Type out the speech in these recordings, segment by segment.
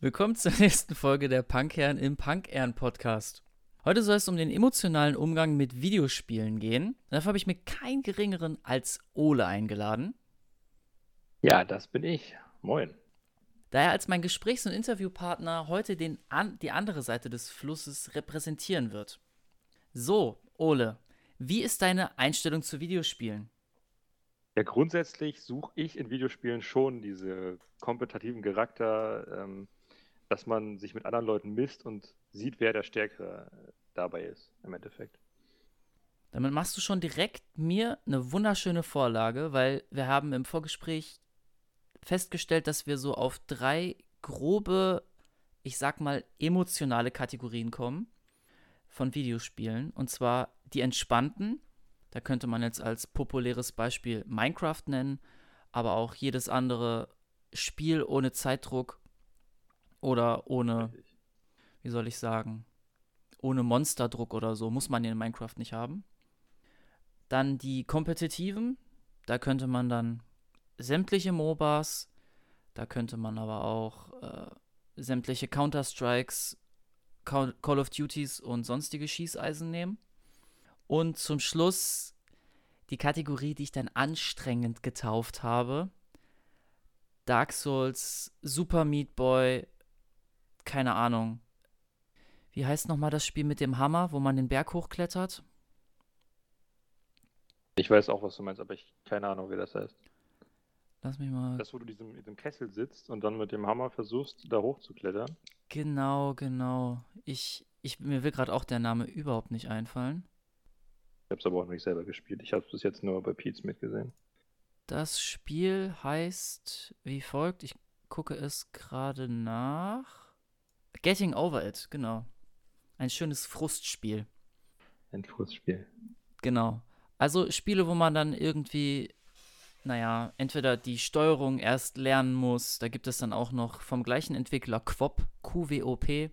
Willkommen zur nächsten Folge der Punkherren im Punkherren Podcast. Heute soll es um den emotionalen Umgang mit Videospielen gehen. Dafür habe ich mir keinen geringeren als Ole eingeladen. Ja, das bin ich. Moin. Da er als mein Gesprächs- und Interviewpartner heute den an, die andere Seite des Flusses repräsentieren wird. So, Ole, wie ist deine Einstellung zu Videospielen? Ja, grundsätzlich suche ich in Videospielen schon diese kompetitiven Charakter, ähm, dass man sich mit anderen Leuten misst und sieht, wer der Stärkere dabei ist, im Endeffekt. Damit machst du schon direkt mir eine wunderschöne Vorlage, weil wir haben im Vorgespräch festgestellt, dass wir so auf drei grobe, ich sag mal, emotionale Kategorien kommen von Videospielen. Und zwar die entspannten. Da könnte man jetzt als populäres Beispiel Minecraft nennen, aber auch jedes andere Spiel ohne Zeitdruck oder ohne, wie soll ich sagen, ohne Monsterdruck oder so, muss man in Minecraft nicht haben. Dann die kompetitiven, da könnte man dann sämtliche MOBAs, da könnte man aber auch äh, sämtliche Counter-Strikes, Call of Duties und sonstige Schießeisen nehmen. Und zum Schluss die Kategorie, die ich dann anstrengend getauft habe. Dark Souls, Super Meat Boy, keine Ahnung. Wie heißt nochmal das Spiel mit dem Hammer, wo man den Berg hochklettert? Ich weiß auch, was du meinst, aber ich keine Ahnung, wie das heißt. Lass mich mal. Das, wo du diesem, in diesem Kessel sitzt und dann mit dem Hammer versuchst, da hochzuklettern. Genau, genau. Ich, ich, mir will gerade auch der Name überhaupt nicht einfallen. Ich habe es aber auch nicht selber gespielt. Ich habe es bis jetzt nur bei Pete's mitgesehen. Das Spiel heißt wie folgt. Ich gucke es gerade nach. Getting Over It, genau. Ein schönes Frustspiel. Ein Frustspiel. Genau. Also Spiele, wo man dann irgendwie, naja, entweder die Steuerung erst lernen muss, da gibt es dann auch noch vom gleichen Entwickler Quop, QWOP,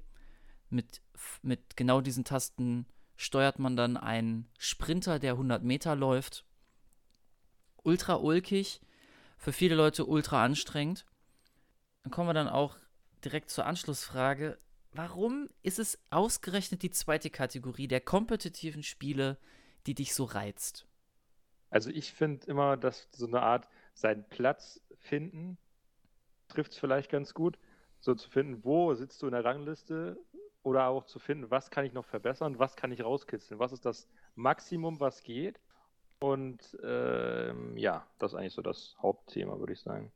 mit, mit genau diesen Tasten steuert man dann einen Sprinter, der 100 Meter läuft. Ultra ulkig, für viele Leute ultra anstrengend. Dann kommen wir dann auch direkt zur Anschlussfrage. Warum ist es ausgerechnet die zweite Kategorie der kompetitiven Spiele, die dich so reizt? Also ich finde immer, dass so eine Art seinen Platz finden trifft es vielleicht ganz gut. So zu finden, wo sitzt du in der Rangliste oder auch zu finden, was kann ich noch verbessern, was kann ich rauskitzeln, was ist das Maximum, was geht. Und ähm, ja, das ist eigentlich so das Hauptthema, würde ich sagen.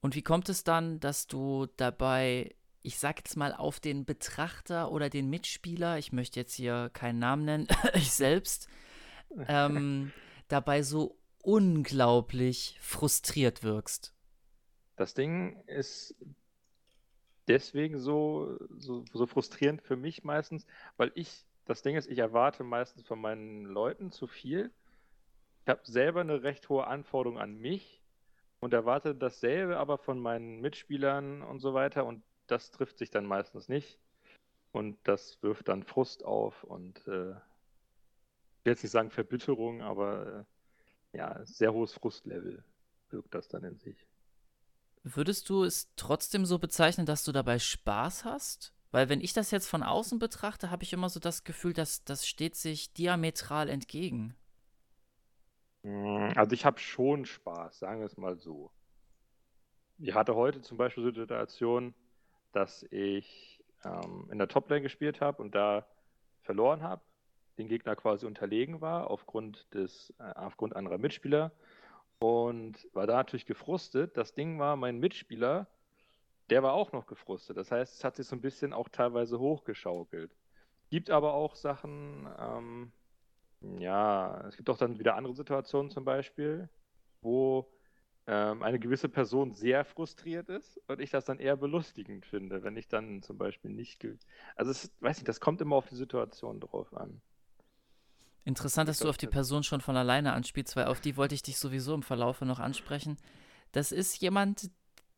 Und wie kommt es dann, dass du dabei, ich sag jetzt mal, auf den Betrachter oder den Mitspieler, ich möchte jetzt hier keinen Namen nennen, ich selbst, ähm, dabei so unglaublich frustriert wirkst? Das Ding ist deswegen so, so, so frustrierend für mich meistens, weil ich, das Ding ist, ich erwarte meistens von meinen Leuten zu viel. Ich habe selber eine recht hohe Anforderung an mich und erwarte dasselbe aber von meinen Mitspielern und so weiter und das trifft sich dann meistens nicht und das wirft dann Frust auf und äh, will jetzt nicht sagen Verbitterung, aber äh, ja, sehr hohes Frustlevel wirkt das dann in sich. Würdest du es trotzdem so bezeichnen, dass du dabei Spaß hast? Weil wenn ich das jetzt von außen betrachte, habe ich immer so das Gefühl, dass das steht sich diametral entgegen. Hm, also ich habe schon Spaß, sagen wir es mal so. Ich hatte heute zum Beispiel so die Situation, dass ich ähm, in der Toplane gespielt habe und da verloren habe, den Gegner quasi unterlegen war aufgrund des, äh, aufgrund anderer Mitspieler und war da natürlich gefrustet. Das Ding war, mein Mitspieler, der war auch noch gefrustet. Das heißt, es hat sich so ein bisschen auch teilweise hochgeschaukelt. Gibt aber auch Sachen, ähm, ja, es gibt auch dann wieder andere Situationen zum Beispiel, wo ähm, eine gewisse Person sehr frustriert ist und ich das dann eher belustigend finde, wenn ich dann zum Beispiel nicht. Also, es, weiß nicht, das kommt immer auf die Situation drauf an. Interessant, dass du auf die Person schon von alleine anspielst, weil auf die wollte ich dich sowieso im Verlaufe noch ansprechen. Das ist jemand,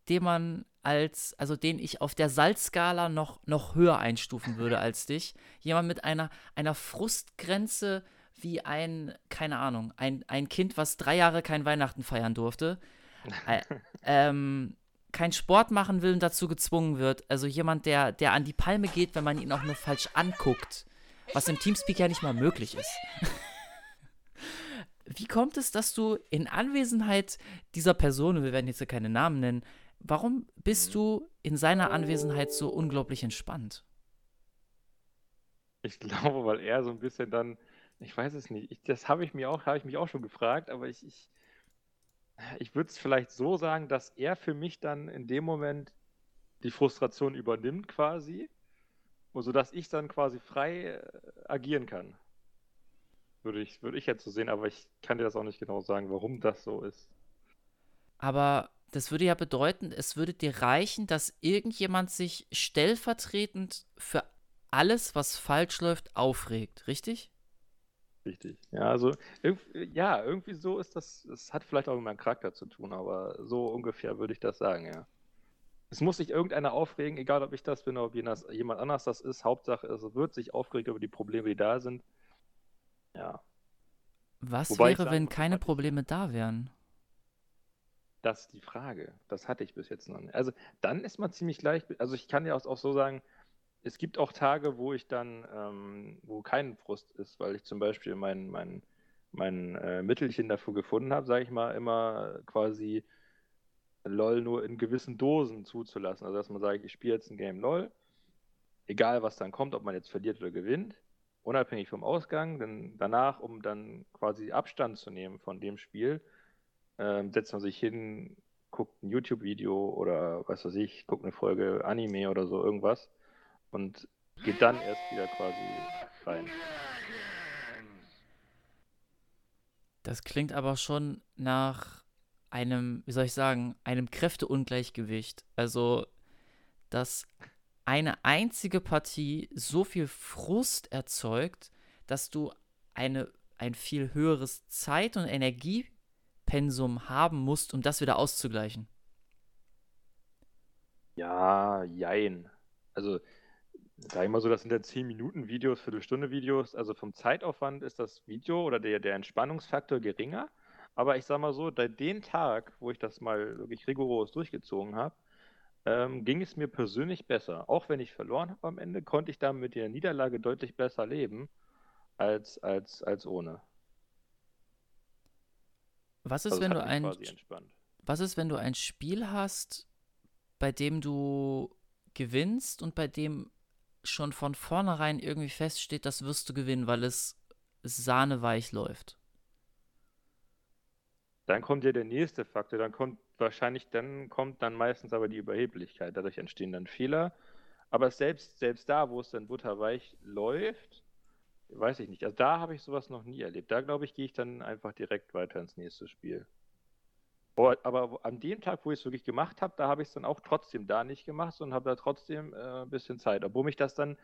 den man als, also den ich auf der Salzskala noch, noch höher einstufen würde als dich. Jemand mit einer, einer Frustgrenze wie ein, keine Ahnung, ein, ein Kind, was drei Jahre kein Weihnachten feiern durfte. äh, ähm, kein Sport machen will und dazu gezwungen wird. Also jemand, der, der an die Palme geht, wenn man ihn auch nur falsch anguckt. Was im Teamspeak ja nicht mal möglich ist. Wie kommt es, dass du in Anwesenheit dieser Person, wir werden jetzt ja keine Namen nennen, warum bist du in seiner Anwesenheit so unglaublich entspannt? Ich glaube, weil er so ein bisschen dann, ich weiß es nicht, ich, das habe ich mir auch, habe ich mich auch schon gefragt, aber ich, ich, ich würde es vielleicht so sagen, dass er für mich dann in dem Moment die Frustration übernimmt quasi, sodass ich dann quasi frei äh, agieren kann. Würde ich, würde ich jetzt so sehen, aber ich kann dir das auch nicht genau sagen, warum das so ist. Aber das würde ja bedeuten, es würde dir reichen, dass irgendjemand sich stellvertretend für alles, was falsch läuft, aufregt, richtig? Richtig. Ja, also ja, irgendwie so ist das, es hat vielleicht auch mit meinem Charakter zu tun, aber so ungefähr würde ich das sagen, ja. Es muss sich irgendeiner aufregen, egal ob ich das bin oder ob jemand anders das ist. Hauptsache, es wird sich aufgeregt über die Probleme, die da sind. Ja. Was Wobei wäre, wenn keine Probleme da wären? Das ist die Frage. Das hatte ich bis jetzt noch nicht. Also dann ist man ziemlich gleich. Also ich kann ja auch so sagen, es gibt auch Tage, wo ich dann, ähm, wo kein Frust ist, weil ich zum Beispiel mein, mein, mein äh, Mittelchen dafür gefunden habe, sage ich mal, immer quasi LOL nur in gewissen Dosen zuzulassen. Also dass man sagt, ich spiele jetzt ein Game LOL, egal was dann kommt, ob man jetzt verliert oder gewinnt, unabhängig vom Ausgang, denn danach, um dann quasi Abstand zu nehmen von dem Spiel, äh, setzt man sich hin, guckt ein YouTube-Video oder was weiß ich, guckt eine Folge Anime oder so irgendwas und geht dann erst wieder quasi rein. Das klingt aber schon nach einem, wie soll ich sagen, einem Kräfteungleichgewicht. Also, dass eine einzige Partie so viel Frust erzeugt, dass du eine, ein viel höheres Zeit- und Energiepensum haben musst, um das wieder auszugleichen. Ja, jein. Also, sag ich mal so, das sind ja 10 Minuten Videos, Viertelstunde Videos. Also vom Zeitaufwand ist das Video oder der, der Entspannungsfaktor geringer. Aber ich sag mal so, bei dem Tag, wo ich das mal wirklich rigoros durchgezogen habe, ähm, ging es mir persönlich besser. Auch wenn ich verloren habe am Ende, konnte ich da mit der Niederlage deutlich besser leben als, als, als ohne. Was ist, also wenn du ein Was ist, wenn du ein Spiel hast, bei dem du gewinnst und bei dem schon von vornherein irgendwie feststeht, das wirst du gewinnen, weil es sahneweich läuft. Dann kommt ja der nächste Faktor, dann kommt wahrscheinlich, dann kommt dann meistens aber die Überheblichkeit. Dadurch entstehen dann Fehler. Aber selbst, selbst da, wo es dann butterweich läuft, weiß ich nicht. Also da habe ich sowas noch nie erlebt. Da glaube ich, gehe ich dann einfach direkt weiter ins nächste Spiel. Aber an dem Tag, wo ich es wirklich gemacht habe, da habe ich es dann auch trotzdem da nicht gemacht, sondern habe da trotzdem äh, ein bisschen Zeit. Obwohl mich das dann,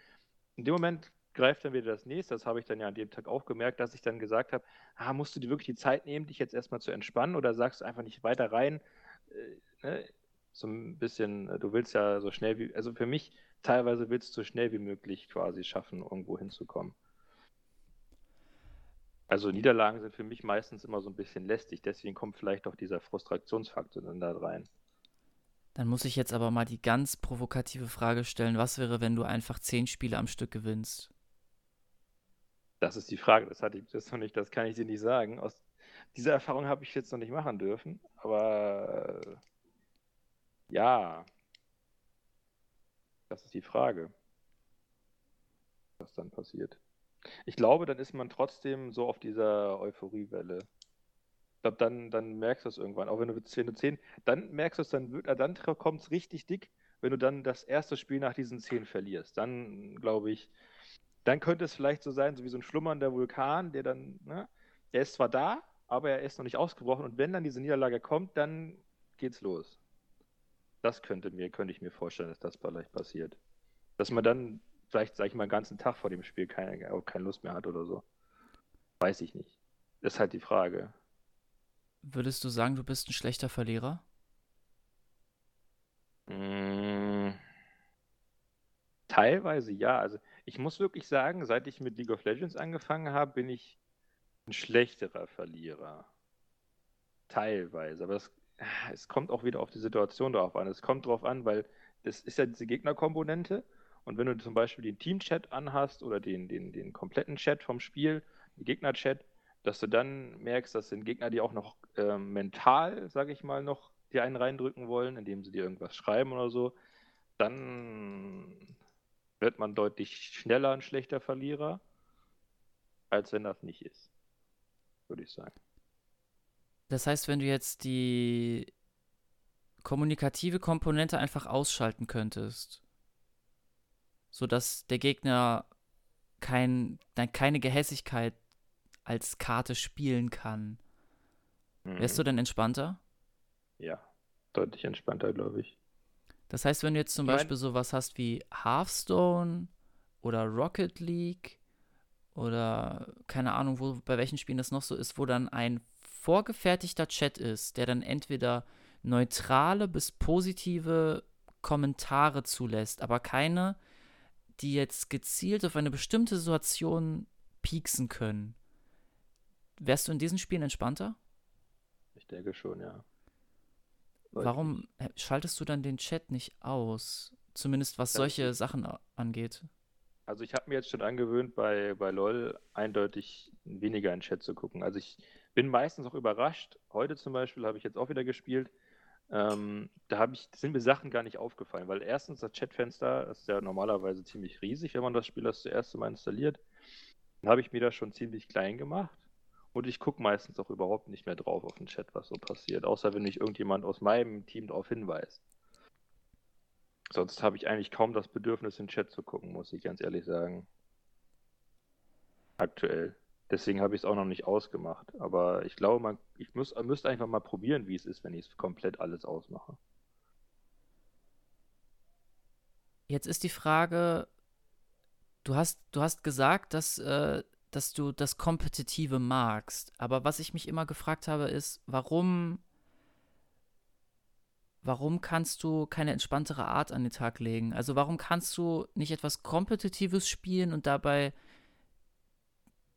in dem Moment greift dann wieder das nächste. Das habe ich dann ja an dem Tag auch gemerkt, dass ich dann gesagt habe, ah, musst du dir wirklich die Zeit nehmen, dich jetzt erstmal zu entspannen oder sagst du einfach nicht weiter rein? Äh, ne? So ein bisschen, äh, du willst ja so schnell wie, also für mich teilweise willst du so schnell wie möglich quasi schaffen, irgendwo hinzukommen. Also Niederlagen sind für mich meistens immer so ein bisschen lästig, deswegen kommt vielleicht auch dieser Frustrationsfaktor dann da rein. Dann muss ich jetzt aber mal die ganz provokative Frage stellen, was wäre, wenn du einfach zehn Spiele am Stück gewinnst? Das ist die Frage, das hatte ich das noch nicht, das kann ich dir nicht sagen. Aus dieser Erfahrung habe ich jetzt noch nicht machen dürfen, aber äh, ja, das ist die Frage, was dann passiert. Ich glaube, dann ist man trotzdem so auf dieser Euphoriewelle. Ich glaube, dann, dann merkst du es irgendwann. Auch wenn du 10 zu 10, dann merkst du es, dann, dann kommt es richtig dick, wenn du dann das erste Spiel nach diesen 10 verlierst. Dann, glaube ich, dann könnte es vielleicht so sein, so wie so ein schlummernder Vulkan, der dann, ne, der ist zwar da, aber er ist noch nicht ausgebrochen. Und wenn dann diese Niederlage kommt, dann geht's los. Das könnte mir, könnte ich mir vorstellen, dass das vielleicht passiert. Dass man dann vielleicht, sag ich mal, den ganzen Tag vor dem Spiel keine, keine Lust mehr hat oder so. Weiß ich nicht. Das ist halt die Frage. Würdest du sagen, du bist ein schlechter Verlierer? Mm, Teilweise ja. Also ich muss wirklich sagen, seit ich mit League of Legends angefangen habe, bin ich ein schlechterer Verlierer. Teilweise. Aber es, es kommt auch wieder auf die Situation drauf an. Es kommt drauf an, weil das ist ja diese Gegnerkomponente. Und wenn du zum Beispiel den Team-Chat anhast oder den, den, den kompletten Chat vom Spiel, den Gegner-Chat, dass du dann merkst, dass sind Gegner, die auch noch äh, mental, sage ich mal, noch dir einen reindrücken wollen, indem sie dir irgendwas schreiben oder so, dann wird man deutlich schneller ein schlechter Verlierer, als wenn das nicht ist, würde ich sagen. Das heißt, wenn du jetzt die kommunikative Komponente einfach ausschalten könntest, sodass der Gegner kein, keine Gehässigkeit als Karte spielen kann, wärst du mhm. denn entspannter? Ja, deutlich entspannter, glaube ich. Das heißt, wenn du jetzt zum mein, Beispiel sowas hast wie Hearthstone oder Rocket League oder keine Ahnung, wo, bei welchen Spielen das noch so ist, wo dann ein vorgefertigter Chat ist, der dann entweder neutrale bis positive Kommentare zulässt, aber keine, die jetzt gezielt auf eine bestimmte Situation pieksen können. Wärst du in diesen Spielen entspannter? Ich denke schon, ja. Warum schaltest du dann den Chat nicht aus? Zumindest was solche Sachen angeht. Also ich habe mir jetzt schon angewöhnt, bei, bei LOL eindeutig weniger in Chat zu gucken. Also ich bin meistens auch überrascht. Heute zum Beispiel habe ich jetzt auch wieder gespielt. Ähm, da ich, sind mir Sachen gar nicht aufgefallen, weil erstens das Chatfenster ist ja normalerweise ziemlich riesig, wenn man das Spiel das erste Mal installiert. Dann habe ich mir das schon ziemlich klein gemacht. Und ich gucke meistens auch überhaupt nicht mehr drauf auf den Chat, was so passiert, außer wenn mich irgendjemand aus meinem Team darauf hinweist. Sonst habe ich eigentlich kaum das Bedürfnis, den Chat zu gucken, muss ich ganz ehrlich sagen. Aktuell. Deswegen habe ich es auch noch nicht ausgemacht. Aber ich glaube, man, ich muss, müsste einfach mal probieren, wie es ist, wenn ich es komplett alles ausmache. Jetzt ist die Frage, du hast, du hast gesagt, dass äh, dass du das Kompetitive magst. Aber was ich mich immer gefragt habe, ist, warum, warum kannst du keine entspanntere Art an den Tag legen? Also warum kannst du nicht etwas Kompetitives spielen und dabei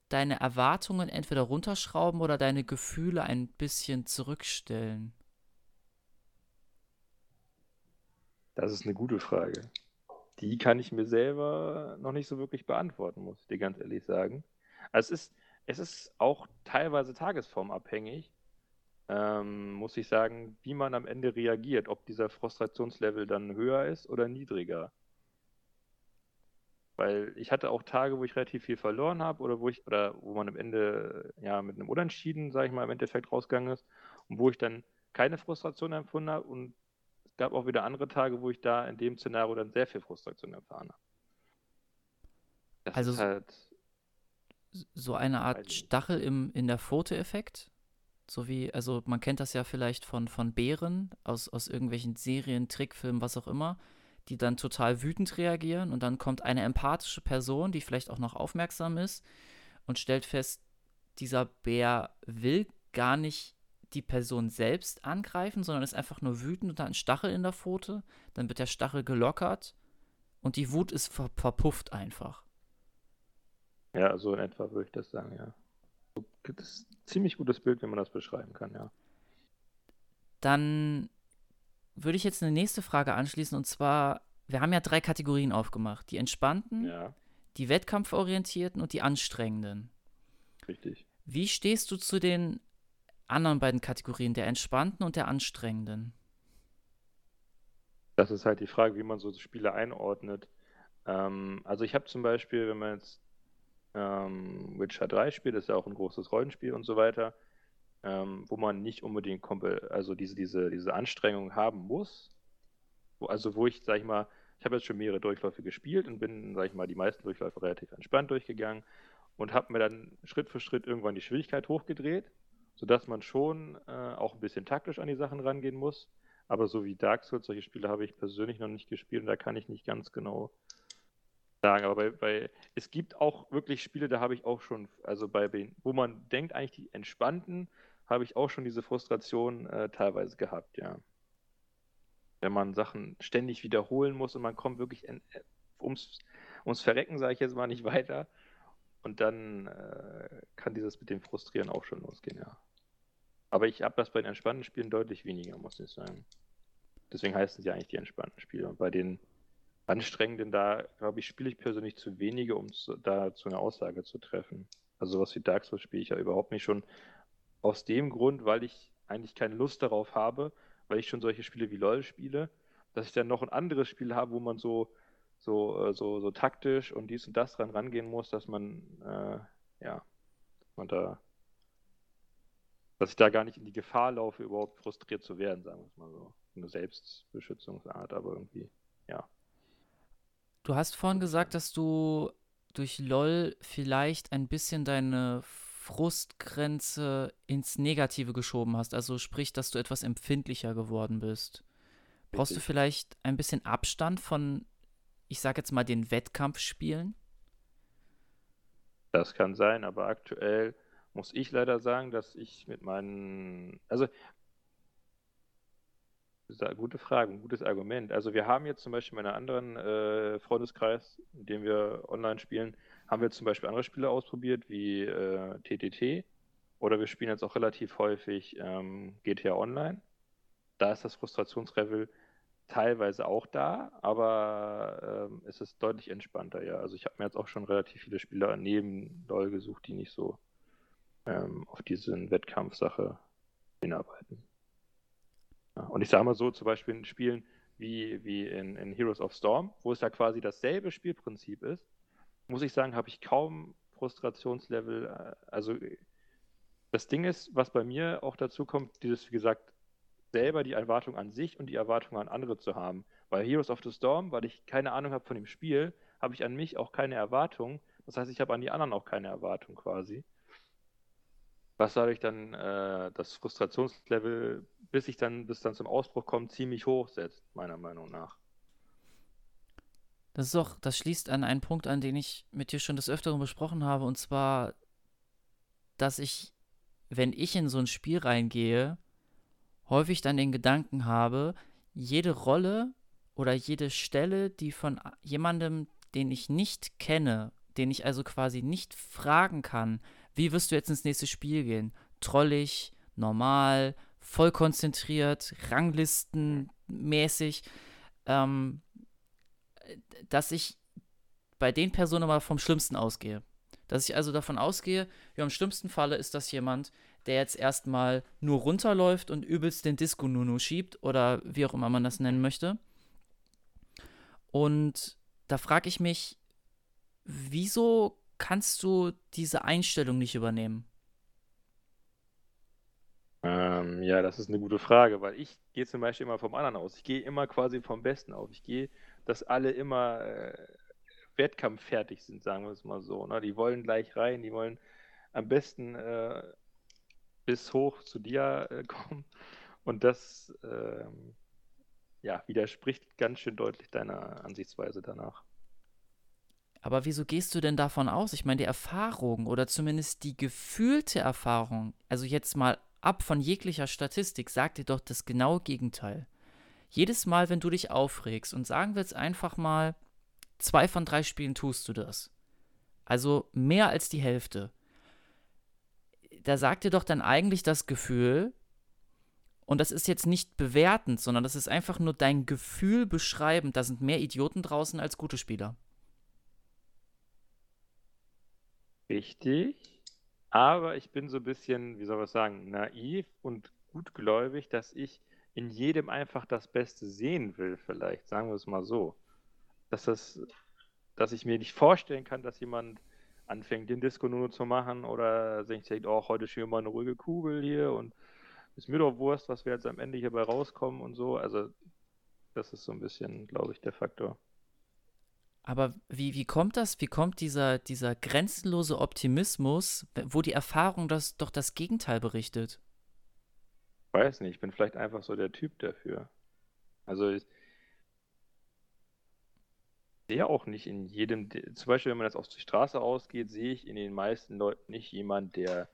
deine Erwartungen entweder runterschrauben oder deine Gefühle ein bisschen zurückstellen? Das ist eine gute Frage. Die kann ich mir selber noch nicht so wirklich beantworten, muss ich dir ganz ehrlich sagen. Also es ist, es ist auch teilweise tagesformabhängig, ähm, muss ich sagen, wie man am Ende reagiert, ob dieser Frustrationslevel dann höher ist oder niedriger. Weil ich hatte auch Tage, wo ich relativ viel verloren habe oder wo ich, oder wo man am Ende ja mit einem Unentschieden, sage ich mal, im Endeffekt rausgegangen ist und wo ich dann keine Frustration empfunden habe und es gab auch wieder andere Tage, wo ich da in dem Szenario dann sehr viel Frustration erfahren habe. Das also ist halt so eine Art Stachel im, in der Fotoeffekt. So wie, also man kennt das ja vielleicht von, von Bären aus, aus irgendwelchen Serien, Trickfilmen, was auch immer, die dann total wütend reagieren und dann kommt eine empathische Person, die vielleicht auch noch aufmerksam ist und stellt fest, dieser Bär will gar nicht die Person selbst angreifen, sondern ist einfach nur wütend und hat einen Stachel in der Pfote. Dann wird der Stachel gelockert und die Wut ist ver verpufft einfach. Ja, so in etwa würde ich das sagen, ja. Das ist ein ziemlich gutes Bild, wenn man das beschreiben kann, ja. Dann würde ich jetzt eine nächste Frage anschließen und zwar, wir haben ja drei Kategorien aufgemacht. Die entspannten, ja. die wettkampforientierten und die anstrengenden. Richtig. Wie stehst du zu den anderen beiden Kategorien, der entspannten und der anstrengenden? Das ist halt die Frage, wie man so Spiele einordnet. Ähm, also ich habe zum Beispiel, wenn man jetzt ähm, Witcher 3 spielt, ist ja auch ein großes Rollenspiel und so weiter, ähm, wo man nicht unbedingt also diese, diese, diese Anstrengung haben muss. Wo, also wo ich, sag ich mal, ich habe jetzt schon mehrere Durchläufe gespielt und bin, sag ich mal, die meisten Durchläufe relativ entspannt durchgegangen und habe mir dann Schritt für Schritt irgendwann die Schwierigkeit hochgedreht, sodass man schon äh, auch ein bisschen taktisch an die Sachen rangehen muss. Aber so wie Dark Souls, solche Spiele habe ich persönlich noch nicht gespielt und da kann ich nicht ganz genau sagen, aber bei, bei, es gibt auch wirklich Spiele, da habe ich auch schon, also bei wo man denkt, eigentlich die entspannten, habe ich auch schon diese Frustration äh, teilweise gehabt, ja. Wenn man Sachen ständig wiederholen muss und man kommt wirklich in, ums, ums Verrecken, sage ich jetzt mal, nicht weiter. Und dann äh, kann dieses mit dem Frustrieren auch schon losgehen, ja. Aber ich habe das bei den entspannten Spielen deutlich weniger, muss ich sagen. Deswegen heißen sie eigentlich die entspannten Spiele. Und bei den anstrengenden, da glaube ich, spiele ich persönlich zu wenige, um zu, da zu einer Aussage zu treffen. Also sowas wie Dark Souls spiele ich ja überhaupt nicht schon aus dem Grund, weil ich eigentlich keine Lust darauf habe, weil ich schon solche Spiele wie LOL spiele, dass ich dann noch ein anderes Spiel habe, wo man so, so, äh, so, so taktisch und dies und das dran rangehen muss, dass man, äh, ja, man da, dass ich da gar nicht in die Gefahr laufe, überhaupt frustriert zu werden, sagen wir es mal so. Eine Selbstbeschützungsart, aber irgendwie, ja. Du hast vorhin gesagt, dass du durch LOL vielleicht ein bisschen deine Frustgrenze ins Negative geschoben hast. Also sprich, dass du etwas empfindlicher geworden bist. Brauchst du vielleicht ein bisschen Abstand von, ich sag jetzt mal, den Wettkampfspielen? Das kann sein, aber aktuell muss ich leider sagen, dass ich mit meinen, also gute Frage, gutes Argument. Also wir haben jetzt zum Beispiel in einem anderen äh, Freundeskreis, in dem wir online spielen, haben wir zum Beispiel andere Spiele ausprobiert, wie äh, TTT. Oder wir spielen jetzt auch relativ häufig ähm, GTA Online. Da ist das Frustrationslevel teilweise auch da, aber ähm, es ist deutlich entspannter, ja. Also ich habe mir jetzt auch schon relativ viele Spieler neben LoL gesucht, die nicht so ähm, auf diese Wettkampfsache hinarbeiten. Und ich sage mal so, zum Beispiel in Spielen wie, wie in, in Heroes of Storm, wo es ja quasi dasselbe Spielprinzip ist, muss ich sagen, habe ich kaum Frustrationslevel. Äh, also das Ding ist, was bei mir auch dazu kommt, dieses, wie gesagt, selber die Erwartung an sich und die Erwartung an andere zu haben. Bei Heroes of the Storm, weil ich keine Ahnung habe von dem Spiel, habe ich an mich auch keine Erwartung. Das heißt, ich habe an die anderen auch keine Erwartung quasi. Was dadurch dann äh, das Frustrationslevel, bis ich dann, bis dann zum Ausbruch kommt, ziemlich hoch setzt, meiner Meinung nach. Das ist auch, das schließt an einen Punkt an, den ich mit dir schon des Öfteren besprochen habe, und zwar, dass ich, wenn ich in so ein Spiel reingehe, häufig dann den Gedanken habe, jede Rolle oder jede Stelle, die von jemandem, den ich nicht kenne, den ich also quasi nicht fragen kann, wie wirst du jetzt ins nächste Spiel gehen? Trollig, normal, voll konzentriert, ranglistenmäßig, ähm, dass ich bei den Personen mal vom Schlimmsten ausgehe. Dass ich also davon ausgehe, ja, im schlimmsten Falle ist das jemand, der jetzt erstmal nur runterläuft und übelst den Disco-Nunu schiebt oder wie auch immer man das nennen möchte. Und da frage ich mich, wieso kannst du diese Einstellung nicht übernehmen? Ähm, ja, das ist eine gute Frage, weil ich gehe zum Beispiel immer vom anderen aus. Ich gehe immer quasi vom Besten auf. Ich gehe dass alle immer äh, wettkampffertig sind, sagen wir es mal so. Ne? Die wollen gleich rein, die wollen am besten äh, bis hoch zu dir äh, kommen. Und das ähm, ja, widerspricht ganz schön deutlich deiner Ansichtsweise danach. Aber wieso gehst du denn davon aus? Ich meine, die Erfahrung oder zumindest die gefühlte Erfahrung, also jetzt mal ab von jeglicher Statistik, sagt dir doch das genaue Gegenteil jedes Mal, wenn du dich aufregst und sagen wir jetzt einfach mal, zwei von drei Spielen tust du das. Also mehr als die Hälfte. Da sagt dir doch dann eigentlich das Gefühl, und das ist jetzt nicht bewertend, sondern das ist einfach nur dein Gefühl beschreibend, da sind mehr Idioten draußen als gute Spieler. Richtig. Aber ich bin so ein bisschen, wie soll man sagen, naiv und gutgläubig, dass ich in jedem einfach das Beste sehen will, vielleicht, sagen wir es mal so. Dass das, dass ich mir nicht vorstellen kann, dass jemand anfängt, den Disco nur zu machen oder sich denkt, oh, heute wir mal eine ruhige Kugel hier und ist mir doch Wurst, was wir jetzt am Ende hierbei rauskommen und so. Also, das ist so ein bisschen, glaube ich, der Faktor. Aber wie, wie kommt das? Wie kommt dieser, dieser grenzenlose Optimismus, wo die Erfahrung das doch das Gegenteil berichtet? weiß nicht, ich bin vielleicht einfach so der Typ dafür. Also ich sehe auch nicht in jedem, zum Beispiel wenn man jetzt auf die Straße ausgeht, sehe ich in den meisten Leuten nicht jemand, der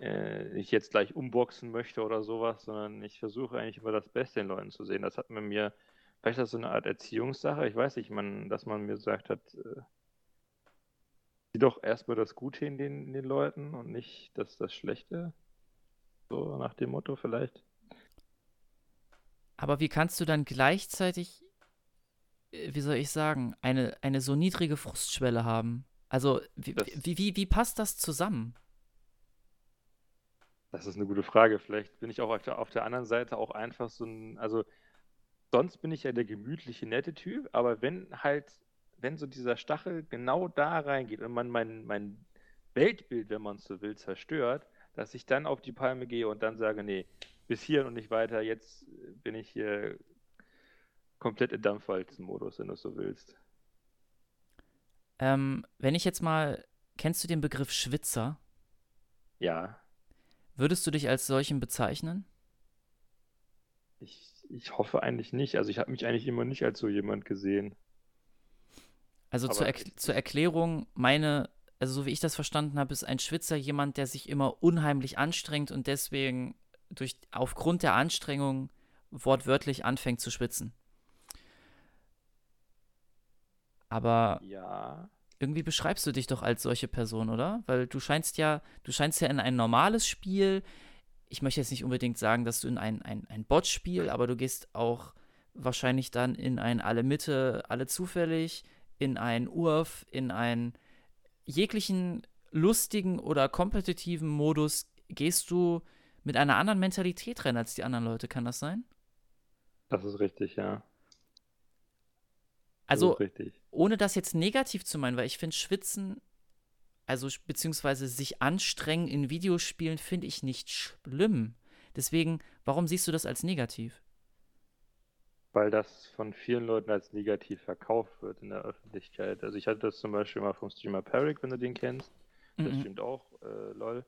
äh, ich jetzt gleich umboxen möchte oder sowas, sondern ich versuche eigentlich immer das Beste in Leuten zu sehen. Das hat man mir vielleicht ist das so eine Art Erziehungssache. Ich weiß nicht, man, dass man mir gesagt hat, äh, sieh doch erstmal das Gute in den, in den Leuten und nicht das, das Schlechte. So nach dem Motto vielleicht. Aber wie kannst du dann gleichzeitig, äh, wie soll ich sagen, eine, eine so niedrige Frustschwelle haben? Also, wie, wie, wie, wie passt das zusammen? das ist eine gute Frage. Vielleicht bin ich auch auf der, auf der anderen Seite auch einfach so ein, also sonst bin ich ja der gemütliche, nette Typ, aber wenn halt, wenn so dieser Stachel genau da reingeht und man mein, mein Weltbild, wenn man es so will, zerstört, dass ich dann auf die Palme gehe und dann sage, nee, bis hier und nicht weiter, jetzt bin ich hier komplett in Dampfwalzen-Modus, wenn du es so willst. Ähm, wenn ich jetzt mal, kennst du den Begriff Schwitzer? Ja, Würdest du dich als solchen bezeichnen? ich, ich hoffe eigentlich nicht. Also ich habe mich eigentlich immer nicht als so jemand gesehen. Also zur, Aber Erk zur Erklärung, meine, also so wie ich das verstanden habe, ist ein Schwitzer jemand, der sich immer unheimlich anstrengt und deswegen durch, aufgrund der Anstrengung wortwörtlich anfängt zu schwitzen. Aber ja, irgendwie beschreibst du dich doch als solche Person, oder? Weil du scheinst ja, du scheinst ja in ein normales Spiel, ich möchte jetzt nicht unbedingt sagen, dass du in ein, ein, ein Bot-Spiel, aber du gehst auch wahrscheinlich dann in ein alle Mitte, alle zufällig, in ein URF, in einen jeglichen lustigen oder kompetitiven Modus gehst du mit einer anderen Mentalität rein als die anderen Leute, kann das sein? das ist richtig, ja. Das Also richtig. ohne das jetzt negativ zu meinen, weil ich finde Schwitzen, also beziehungsweise sich anstrengen in Videospielen, finde ich nicht schlimm. Deswegen, warum siehst du das als negativ? Weil das von vielen Leuten als negativ verkauft wird in der Öffentlichkeit. Also ich hatte das zum Beispiel mal vom Streamer Peric, wenn du den kennst. Der Mhm. streamt auch äh, LOL.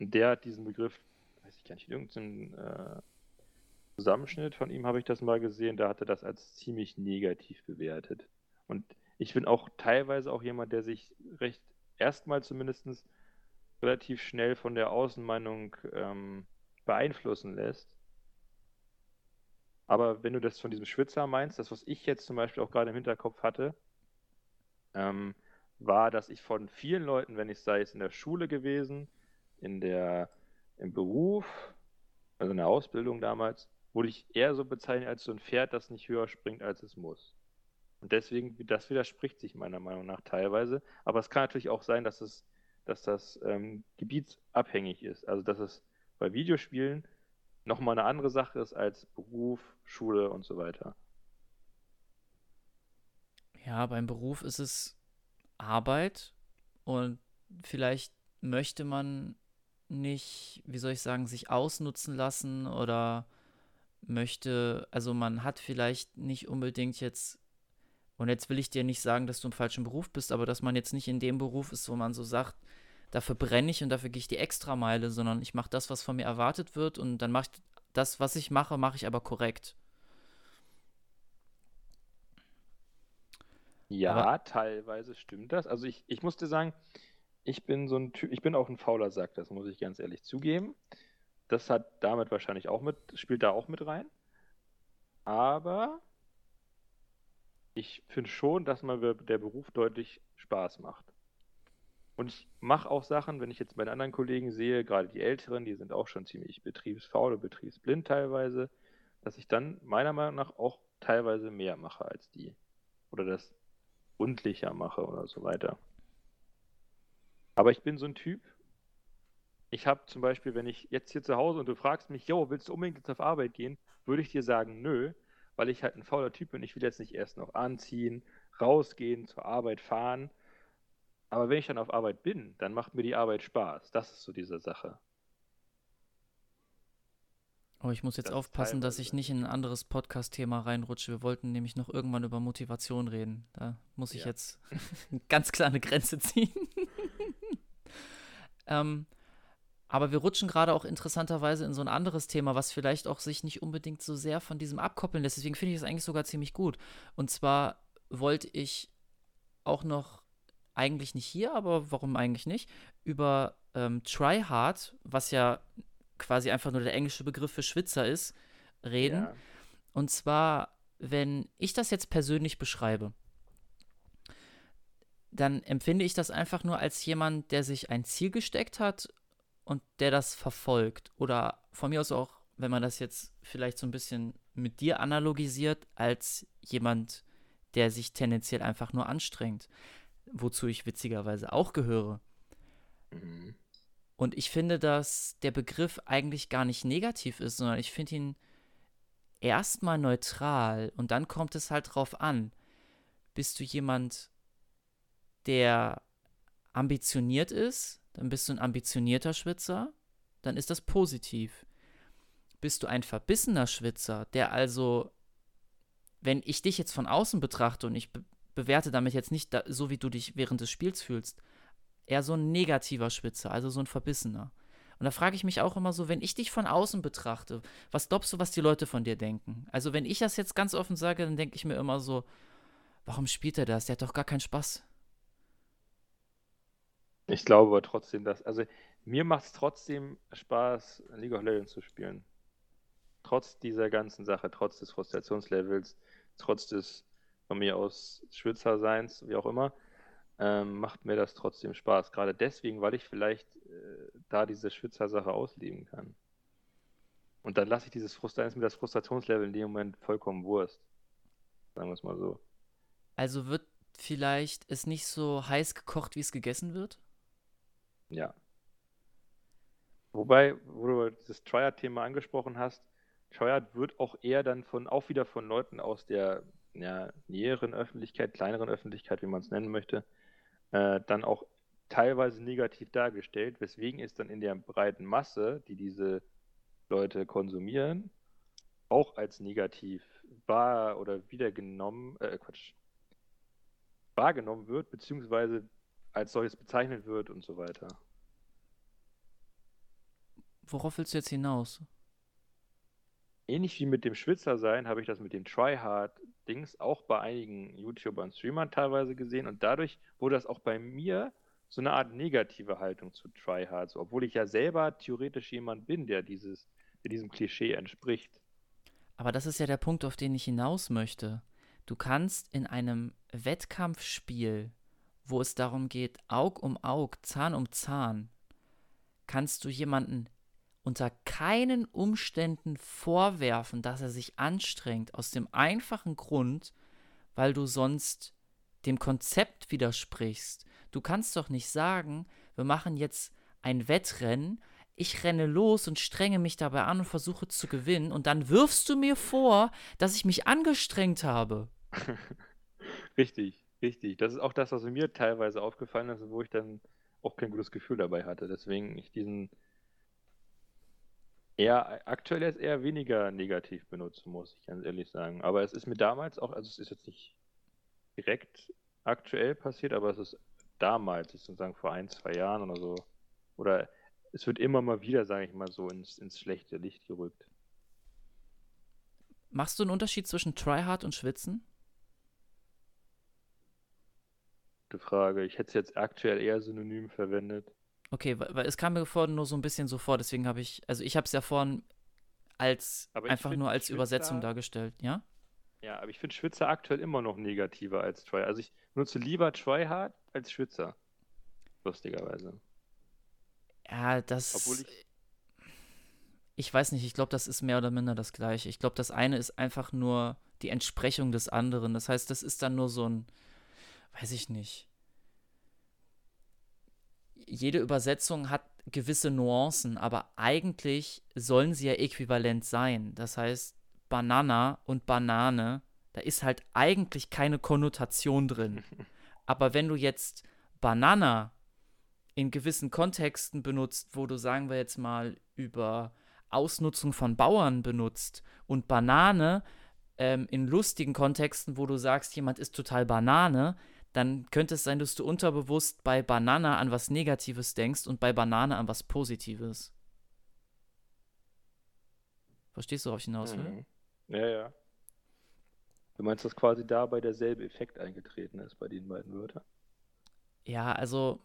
Und der hat diesen Begriff, weiß ich gar nicht, in irgendeinem äh, Zusammenschnitt von ihm habe ich das mal gesehen, da hat er das als ziemlich negativ bewertet. Und ich bin auch teilweise auch jemand, der sich recht erstmal zumindest relativ schnell von der Außenmeinung ähm, beeinflussen lässt. Aber wenn du das von diesem Schwitzer meinst, das, was ich jetzt zum Beispiel auch gerade im Hinterkopf hatte, ähm, war, dass ich von vielen Leuten, wenn ich sei es in der Schule gewesen, in der, im Beruf, also in der Ausbildung damals, wurde ich eher so bezeichnet als so ein Pferd, das nicht höher springt, als es muss. Und deswegen, das widerspricht sich meiner Meinung nach teilweise. Aber es kann natürlich auch sein, dass es, dass das ähm, gebietsabhängig ist. Also dass es bei Videospielen nochmal eine andere Sache ist als Beruf, Schule und so weiter. Ja, beim Beruf ist es Arbeit und vielleicht möchte man nicht, wie soll ich sagen, sich ausnutzen lassen oder möchte, also man hat vielleicht nicht unbedingt jetzt, und jetzt will ich dir nicht sagen, dass du im falschen Beruf bist, aber dass man jetzt nicht in dem Beruf ist, wo man so sagt, dafür brenne ich und dafür gehe ich die Extrameile, sondern ich mache das, was von mir erwartet wird und dann mache ich das, was ich mache, mache ich aber korrekt. Ja, Aber teilweise stimmt das. Also ich, ich muss dir sagen, ich bin so ein Typ, ich bin auch ein fauler Sack, das muss ich ganz ehrlich zugeben. Das hat damit wahrscheinlich auch mit, spielt da auch mit rein. Aber ich finde schon, dass mir der Beruf deutlich Spaß macht. Und ich mache auch Sachen, wenn ich jetzt bei den anderen Kollegen sehe, gerade die Älteren, die sind auch schon ziemlich betriebsfaul und betriebsblind teilweise, dass ich dann meiner Meinung nach auch teilweise mehr mache als die. Oder das gründlicher mache oder so weiter. Aber ich bin so ein Typ, ich habe zum Beispiel, wenn ich jetzt hier zu Hause und du fragst mich, jo, willst du unbedingt jetzt auf Arbeit gehen, würde ich dir sagen, nö, weil ich halt ein fauler Typ bin. Ich will jetzt nicht erst noch anziehen, rausgehen, zur Arbeit fahren. Aber wenn ich dann auf Arbeit bin, dann macht mir die Arbeit Spaß. Das ist so diese Sache. Oh, ich muss jetzt Das aufpassen, dass ich nicht in ein anderes Podcast-Thema reinrutsche. Wir wollten nämlich noch irgendwann über Motivation reden. Da muss ich Ja. jetzt ganz klar eine Grenze ziehen. ähm, aber wir rutschen gerade auch interessanterweise in so ein anderes Thema, was vielleicht auch sich nicht unbedingt so sehr von diesem abkoppeln lässt. Deswegen finde ich es eigentlich sogar ziemlich gut. Und zwar wollte ich auch noch, eigentlich nicht hier, aber warum eigentlich nicht, über ähm, Tryhard, was ja quasi einfach nur der englische Begriff für Schwitzer ist, reden. Ja. Und zwar wenn ich das jetzt persönlich beschreibe, dann empfinde ich das einfach nur als jemand, der sich ein Ziel gesteckt hat und der das verfolgt. Oder von mir aus auch, wenn man das jetzt vielleicht so ein bisschen mit dir analogisiert, als jemand, der sich tendenziell einfach nur anstrengt. Wozu ich witzigerweise auch gehöre. Mhm. Und ich finde, dass der Begriff eigentlich gar nicht negativ ist, sondern ich finde ihn erstmal neutral und dann kommt es halt drauf an. Bist du jemand, der ambitioniert ist, dann bist du ein ambitionierter Schwitzer, dann ist das positiv. Bist du ein verbissener Schwitzer, der also, wenn ich dich jetzt von außen betrachte und ich be bewerte damit jetzt nicht da, so, wie du dich während des Spiels fühlst, eher so ein negativer Schwitzer, also so ein verbissener. Und da frage ich mich auch immer so, wenn ich dich von außen betrachte, was glaubst du, was die Leute von dir denken? Also wenn ich das jetzt ganz offen sage, dann denke ich mir immer so, warum spielt er das? Der hat doch gar keinen Spaß. Ich glaube aber trotzdem, dass, also mir macht es trotzdem Spaß, League of Legends zu spielen. Trotz dieser ganzen Sache, trotz des Frustrationslevels, trotz des von mir aus Schwitzerseins, wie auch immer, ähm, macht mir das trotzdem Spaß. Gerade deswegen, weil ich vielleicht äh, da diese Schwitzer-Sache ausleben kann. Und dann lasse ich dieses Frustration, mir das Frustrationslevel in dem Moment vollkommen Wurst. Sagen wir es mal so. Also wird vielleicht es nicht so heiß gekocht, wie es gegessen wird? Ja. Wobei, wo du dieses Triad-Thema angesprochen hast, Triad wird auch eher dann von, auch wieder von Leuten aus der ja, näheren Öffentlichkeit, kleineren Öffentlichkeit, wie man es nennen möchte, äh, dann auch teilweise negativ dargestellt, weswegen es dann in der breiten Masse, die diese Leute konsumieren, auch als negativ wahr oder wiedergenommen, äh, Quatsch, wahrgenommen wird, beziehungsweise als solches bezeichnet wird und so weiter. Worauf willst du jetzt hinaus? Ähnlich wie mit dem Schwitzer sein, habe ich das mit dem Tryhard-Dings auch bei einigen YouTubern und Streamern teilweise gesehen und dadurch wurde das auch bei mir so eine Art negative Haltung zu Tryhards, obwohl ich ja selber theoretisch jemand bin, der dieses, der diesem Klischee entspricht. Aber das ist ja der Punkt, auf den ich hinaus möchte. Du kannst in einem Wettkampfspiel wo es darum geht, Aug um Aug, Zahn um Zahn, kannst du jemanden unter keinen Umständen vorwerfen, dass er sich anstrengt, aus dem einfachen Grund, weil du sonst dem Konzept widersprichst. Du kannst doch nicht sagen, wir machen jetzt ein Wettrennen, ich renne los und strenge mich dabei an und versuche zu gewinnen und dann wirfst du mir vor, dass ich mich angestrengt habe. Richtig. Richtig, das ist auch das, was mir teilweise aufgefallen ist, wo ich dann auch kein gutes Gefühl dabei hatte. Deswegen ich diesen eher aktuell jetzt eher weniger negativ benutzen muss, ich ganz ehrlich sagen. Aber es ist mir damals auch, also es ist jetzt nicht direkt aktuell passiert, aber es ist damals, ich sozusagen vor ein, zwei Jahren oder so, oder es wird immer mal wieder, sage ich mal so, ins, ins schlechte Licht gerückt. Machst du einen Unterschied zwischen Tryhard und Schwitzen? Gute Frage. Ich hätte es jetzt aktuell eher synonym verwendet. Okay, weil es kam mir vorhin nur so ein bisschen so vor, deswegen habe ich, also ich habe es ja vorhin als einfach nur als Schwitzer, Übersetzung dargestellt, ja? Ja, aber ich finde Schwitzer aktuell immer noch negativer als Try. Also ich nutze lieber Tryhard als Schwitzer. Lustigerweise. Ja, das. Obwohl ich. Ich weiß nicht, ich glaube, das ist mehr oder minder das gleiche. Ich glaube, das eine ist einfach nur die Entsprechung des anderen. Das heißt, das ist dann nur so ein weiß ich nicht. Jede Übersetzung hat gewisse Nuancen, aber eigentlich sollen sie ja äquivalent sein. Das heißt, Banana und Banane, da ist halt eigentlich keine Konnotation drin. Aber wenn du jetzt Banana in gewissen Kontexten benutzt, wo du, sagen wir jetzt mal, über Ausnutzung von Bauern benutzt und Banane ähm, in lustigen Kontexten, wo du sagst, jemand ist total Banane, dann könnte es sein, dass du unterbewusst bei Banana an was Negatives denkst und bei Banane an was Positives. Verstehst du, worauf ich hinaus will? Mhm. Ja, ja. Du meinst, dass quasi dabei derselbe Effekt eingetreten ist bei den beiden Wörtern? Ja, also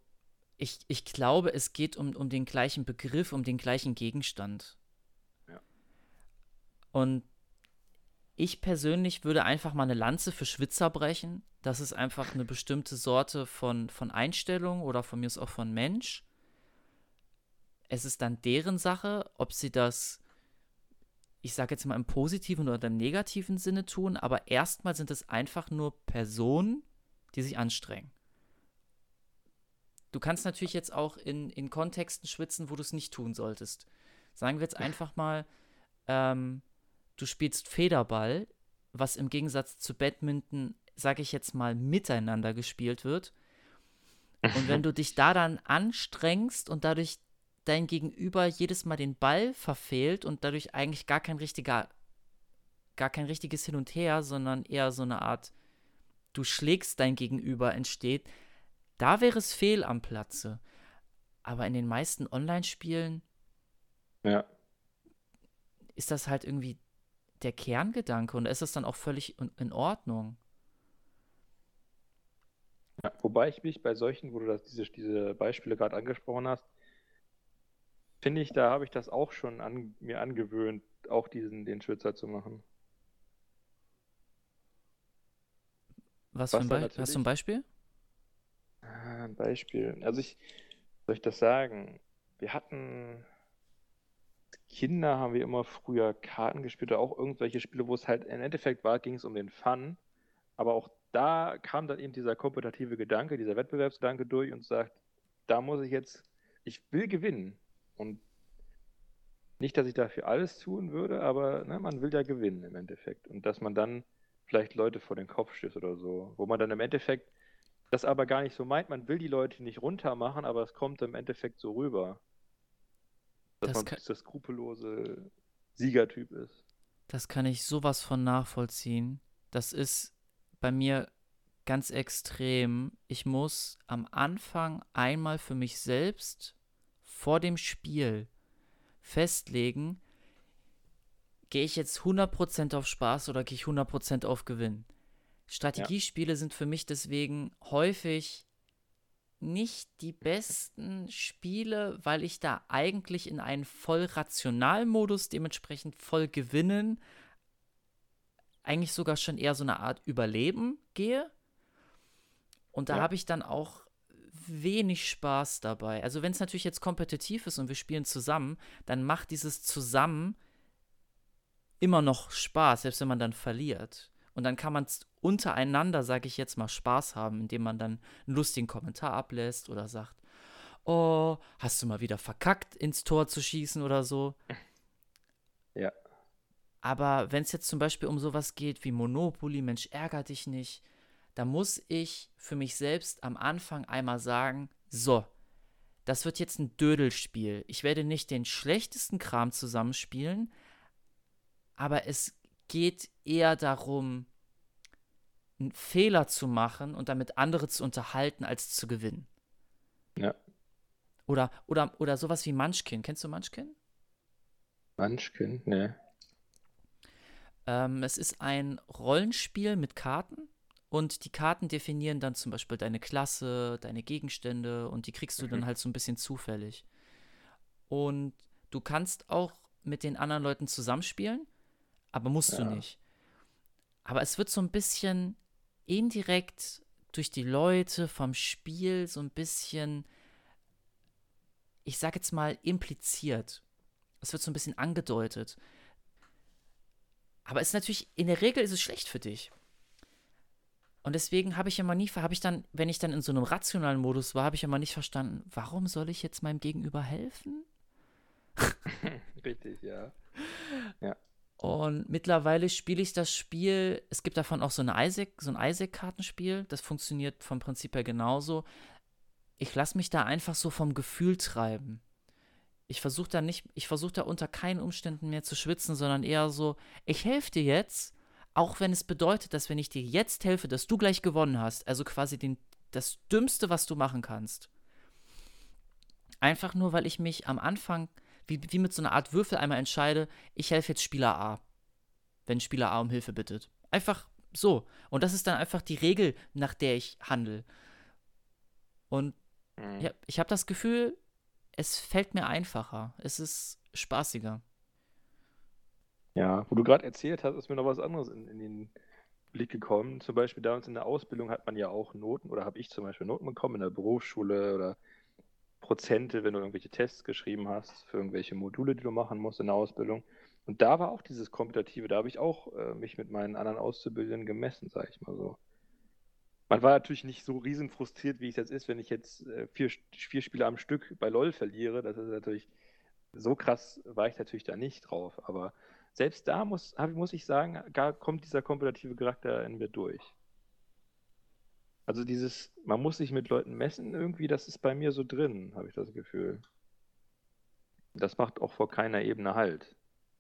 ich, ich glaube, es geht um, um den gleichen Begriff, um den gleichen Gegenstand. Ja. Und ich persönlich würde einfach mal eine Lanze für Schwitzer brechen. Das ist einfach eine bestimmte Sorte von, von Einstellung oder von mir ist auch von Mensch. Es ist dann deren Sache, ob sie das, ich sage jetzt mal im positiven oder im negativen Sinne tun, aber erstmal sind es einfach nur Personen, die sich anstrengen. Du kannst natürlich jetzt auch in, in Kontexten schwitzen, wo du es nicht tun solltest. Sagen wir jetzt einfach mal, ähm, du spielst Federball, was im Gegensatz zu Badminton, sage ich jetzt mal, miteinander gespielt wird. Und wenn du dich da dann anstrengst und dadurch dein Gegenüber jedes Mal den Ball verfehlt und dadurch eigentlich gar kein richtiger, gar kein richtiges Hin und Her, sondern eher so eine Art, du schlägst dein Gegenüber entsteht, da wäre es fehl am Platze. Aber in den meisten Online-Spielen Ja. ist das halt irgendwie der Kerngedanke und da ist es dann auch völlig in, in Ordnung. Ja, wobei ich mich bei solchen, wo du das, diese, diese Beispiele gerade angesprochen hast, finde ich, da habe ich das auch schon an, mir angewöhnt, auch diesen, den Schwitzer zu machen. Was, Was für ein, Be hast du ein Beispiel? Ah, Ein Beispiel. Also ich, soll ich das sagen? Wir hatten Kinder haben wir immer früher Karten gespielt oder auch irgendwelche Spiele, wo es halt im Endeffekt war, ging es um den Fun. Aber auch da kam dann eben dieser kompetitive Gedanke, dieser Wettbewerbsgedanke durch und sagt, da muss ich jetzt, ich will gewinnen. Und nicht, dass ich dafür alles tun würde, aber ne, man will ja gewinnen im Endeffekt. Und dass man dann vielleicht Leute vor den Kopf stößt oder so. Wo man dann im Endeffekt das aber gar nicht so meint. Man will die Leute nicht runter machen, aber es kommt im Endeffekt so rüber. Dass Das man kann- der skrupellose Siegertyp ist. Das kann ich sowas von nachvollziehen. Das ist bei mir ganz extrem. Ich muss am Anfang einmal für mich selbst vor dem Spiel festlegen, gehe ich jetzt 100% auf Spaß oder gehe ich 100% auf Gewinn. Strategiespiele sind für mich deswegen häufig nicht die besten Spiele, weil ich da eigentlich in einen voll rationalen Modus, dementsprechend voll gewinnen, eigentlich sogar schon eher so eine Art Überleben gehe. Und da Ja. habe ich dann auch wenig Spaß dabei. Also wenn es natürlich jetzt kompetitiv ist und wir spielen zusammen, dann macht dieses Zusammen immer noch Spaß, selbst wenn man dann verliert. Und dann kann man untereinander, sage ich jetzt mal, Spaß haben, indem man dann einen lustigen Kommentar ablässt oder sagt, oh, hast du mal wieder verkackt, ins Tor zu schießen oder so. Ja. Aber wenn es jetzt zum Beispiel um sowas geht wie Monopoly, Mensch, ärger dich nicht, da muss ich für mich selbst am Anfang einmal sagen, so, das wird jetzt ein Dödelspiel. Ich werde nicht den schlechtesten Kram zusammenspielen, aber es geht eher darum, einen Fehler zu machen und damit andere zu unterhalten, als zu gewinnen. Ja. Oder, oder, oder sowas wie Munchkin. Kennst du Munchkin? Munchkin? Ne. Ähm, es ist ein Rollenspiel mit Karten und die Karten definieren dann zum Beispiel deine Klasse, deine Gegenstände und die kriegst du dann Mhm. halt so ein bisschen zufällig. Und du kannst auch mit den anderen Leuten zusammenspielen, aber musst du Ja. nicht. Aber es wird so ein bisschen indirekt durch die Leute vom Spiel so ein bisschen, ich sag jetzt mal, impliziert. Es wird so ein bisschen angedeutet. Aber es ist natürlich, in der Regel ist es schlecht für dich. Und deswegen habe ich immer nie, habe ich dann, wenn ich dann in so einem rationalen Modus war, habe ich immer nicht verstanden, warum soll ich jetzt meinem Gegenüber helfen? Richtig, ja. Und mittlerweile spiele ich das Spiel, es gibt davon auch so, eine Isaac, so ein Isaac-Kartenspiel, das funktioniert vom Prinzip her genauso. Ich lasse mich da einfach so vom Gefühl treiben. Ich versuche da nicht, ich versuche da unter keinen Umständen mehr zu schwitzen, sondern eher so, ich helfe dir jetzt, auch wenn es bedeutet, dass wenn ich dir jetzt helfe, dass du gleich gewonnen hast, also quasi den, das Dümmste, was du machen kannst. Einfach nur, weil ich mich am Anfang, wie, wie mit so einer Art Würfel einmal entscheide, ich helfe jetzt Spieler A, wenn Spieler A um Hilfe bittet. Einfach so. Und das ist dann einfach die Regel, nach der ich handle. Und Mhm. ja, ich habe das Gefühl, es fällt mir einfacher. Es ist spaßiger. Ja, wo du gerade erzählt hast, ist mir noch was anderes in, in den Blick gekommen. Zum Beispiel damals in der Ausbildung hat man ja auch Noten oder habe ich zum Beispiel Noten bekommen in der Berufsschule oder Prozente, wenn du irgendwelche Tests geschrieben hast für irgendwelche Module, die du machen musst in der Ausbildung. Und da war auch dieses Kompetitive, da habe ich auch äh, mich mit meinen anderen Auszubildenden gemessen, sage ich mal so. Man war natürlich nicht so riesen frustriert, wie es jetzt ist, wenn ich jetzt äh, vier, vier Spiele am Stück bei LOL verliere. Das ist natürlich, so krass war ich natürlich da nicht drauf. Aber selbst da muss, hab, muss ich sagen, gar, kommt dieser kompetitive Charakter in mir durch. Also dieses, man muss sich mit Leuten messen, irgendwie, das ist bei mir so drin, habe ich das Gefühl. Das macht auch vor keiner Ebene halt.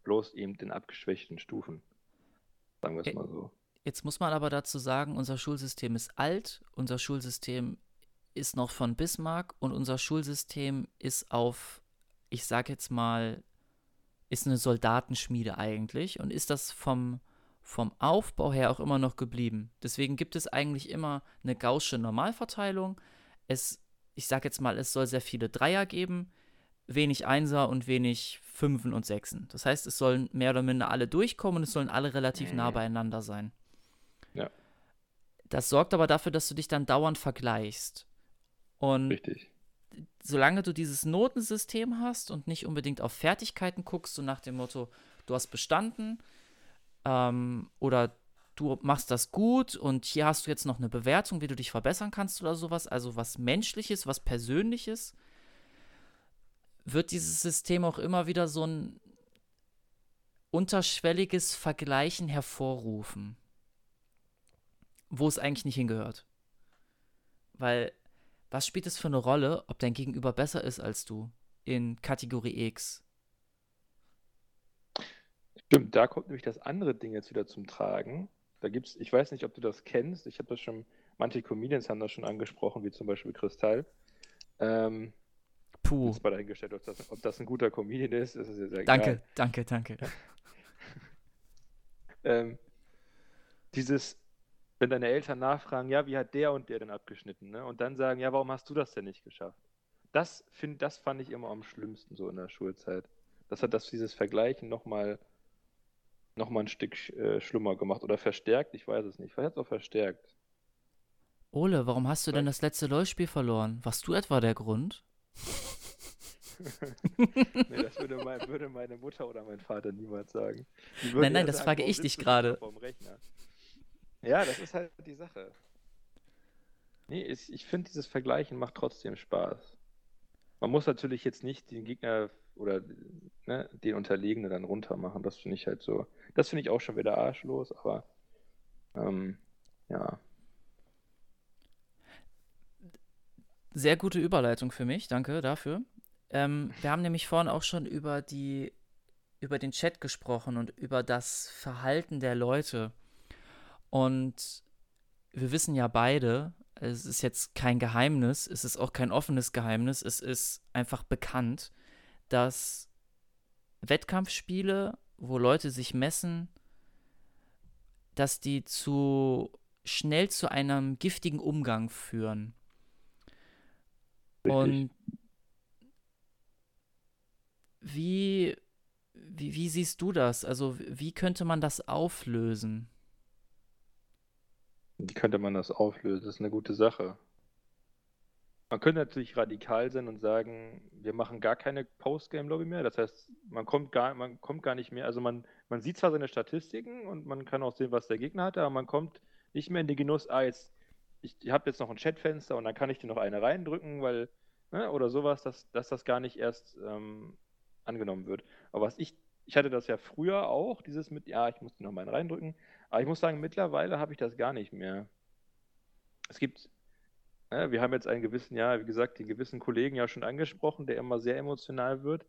Bloß eben den abgeschwächten Stufen. Sagen wir es mal so. Jetzt muss man aber dazu sagen, unser Schulsystem ist alt, unser Schulsystem ist noch von Bismarck und unser Schulsystem ist auf, ich sag jetzt mal, ist eine Soldatenschmiede eigentlich und ist das vom vom Aufbau her auch immer noch geblieben. Deswegen gibt es eigentlich immer eine gaussche Normalverteilung. Es, ich sage jetzt mal, es soll sehr viele Dreier geben, wenig Einser und wenig Fünfen und Sechsen. Das heißt, es sollen mehr oder minder alle durchkommen und es sollen alle relativ nah mhm. beieinander sein. Ja. Das sorgt aber dafür, dass du dich dann dauernd vergleichst. Und Richtig. solange du dieses Notensystem hast und nicht unbedingt auf Fertigkeiten guckst, so nach dem Motto, du hast bestanden, ähm, oder du machst das gut und hier hast du jetzt noch eine Bewertung, wie du dich verbessern kannst oder sowas, also was Menschliches, was Persönliches, wird dieses System auch immer wieder so ein unterschwelliges Vergleichen hervorrufen, wo es eigentlich nicht hingehört. Weil, was spielt es für eine Rolle, ob dein Gegenüber besser ist als du in Kategorie X? Stimmt, da kommt nämlich das andere Ding jetzt wieder zum Tragen. Da gibt's, ich weiß nicht, ob du das kennst, ich habe das schon, manche Comedians haben das schon angesprochen, wie zum Beispiel Kristall. Ähm, Puh. Ist mal dahingestellt, ob das, ob das ein guter Comedian ist, ist es ja sehr Danke, egal. danke, danke. ähm, dieses, wenn deine Eltern nachfragen, ja, wie hat der und der denn abgeschnitten, ne? Und dann sagen, ja, warum hast du das denn nicht geschafft? Das, find, das fand ich immer am schlimmsten so in der Schulzeit. Das hat das, dieses Vergleichen nochmal nochmal ein Stück äh, schlimmer gemacht oder verstärkt, ich weiß es nicht. Vielleicht hat es auch verstärkt. Ole, warum hast du denn das letzte LoL-Spiel verloren? Warst du etwa der Grund? nee, das würde, mein, würde, meine Mutter oder mein Vater niemals sagen. Nein, nein, das sagen, frage ich dich gerade. Ja, das ist halt die Sache. Nee, ich, ich finde, dieses Vergleichen macht trotzdem Spaß. Man muss natürlich jetzt nicht den Gegner oder ne, den Unterlegenen dann runter machen. Das finde ich halt so. Das finde ich auch schon wieder arschlos, aber ähm, ja. Sehr gute Überleitung für mich, danke dafür. Ähm, wir haben nämlich vorhin auch schon über die über den Chat gesprochen und über das Verhalten der Leute. Und wir wissen ja beide, es ist jetzt kein Geheimnis, es ist auch kein offenes Geheimnis, es ist einfach bekannt, dass Wettkampfspiele, wo Leute sich messen, dass die zu schnell zu einem giftigen Umgang führen. Richtig. Und wie, wie, wie siehst du das? Also wie könnte man das auflösen? Wie könnte man das auflösen? Das ist eine gute Sache. Man könnte natürlich radikal sein und sagen, wir machen gar keine Postgame-Lobby mehr. Das heißt, man kommt gar, man kommt gar nicht mehr, also man, man sieht zwar seine Statistiken und man kann auch sehen, was der Gegner hatte, aber man kommt nicht mehr in den Genuss, ah, jetzt, ich, ich habe jetzt noch ein Chatfenster und dann kann ich dir noch eine reindrücken, weil, ne, oder sowas, dass, dass das gar nicht erst ähm, angenommen wird. Aber was ich, ich hatte das ja früher auch, dieses mit, ja, ich muss dir noch mal einen reindrücken, aber ich muss sagen, mittlerweile habe ich das gar nicht mehr. Es gibt Ne, wir haben jetzt einen gewissen, ja, wie gesagt, den gewissen Kollegen ja schon angesprochen, der immer sehr emotional wird.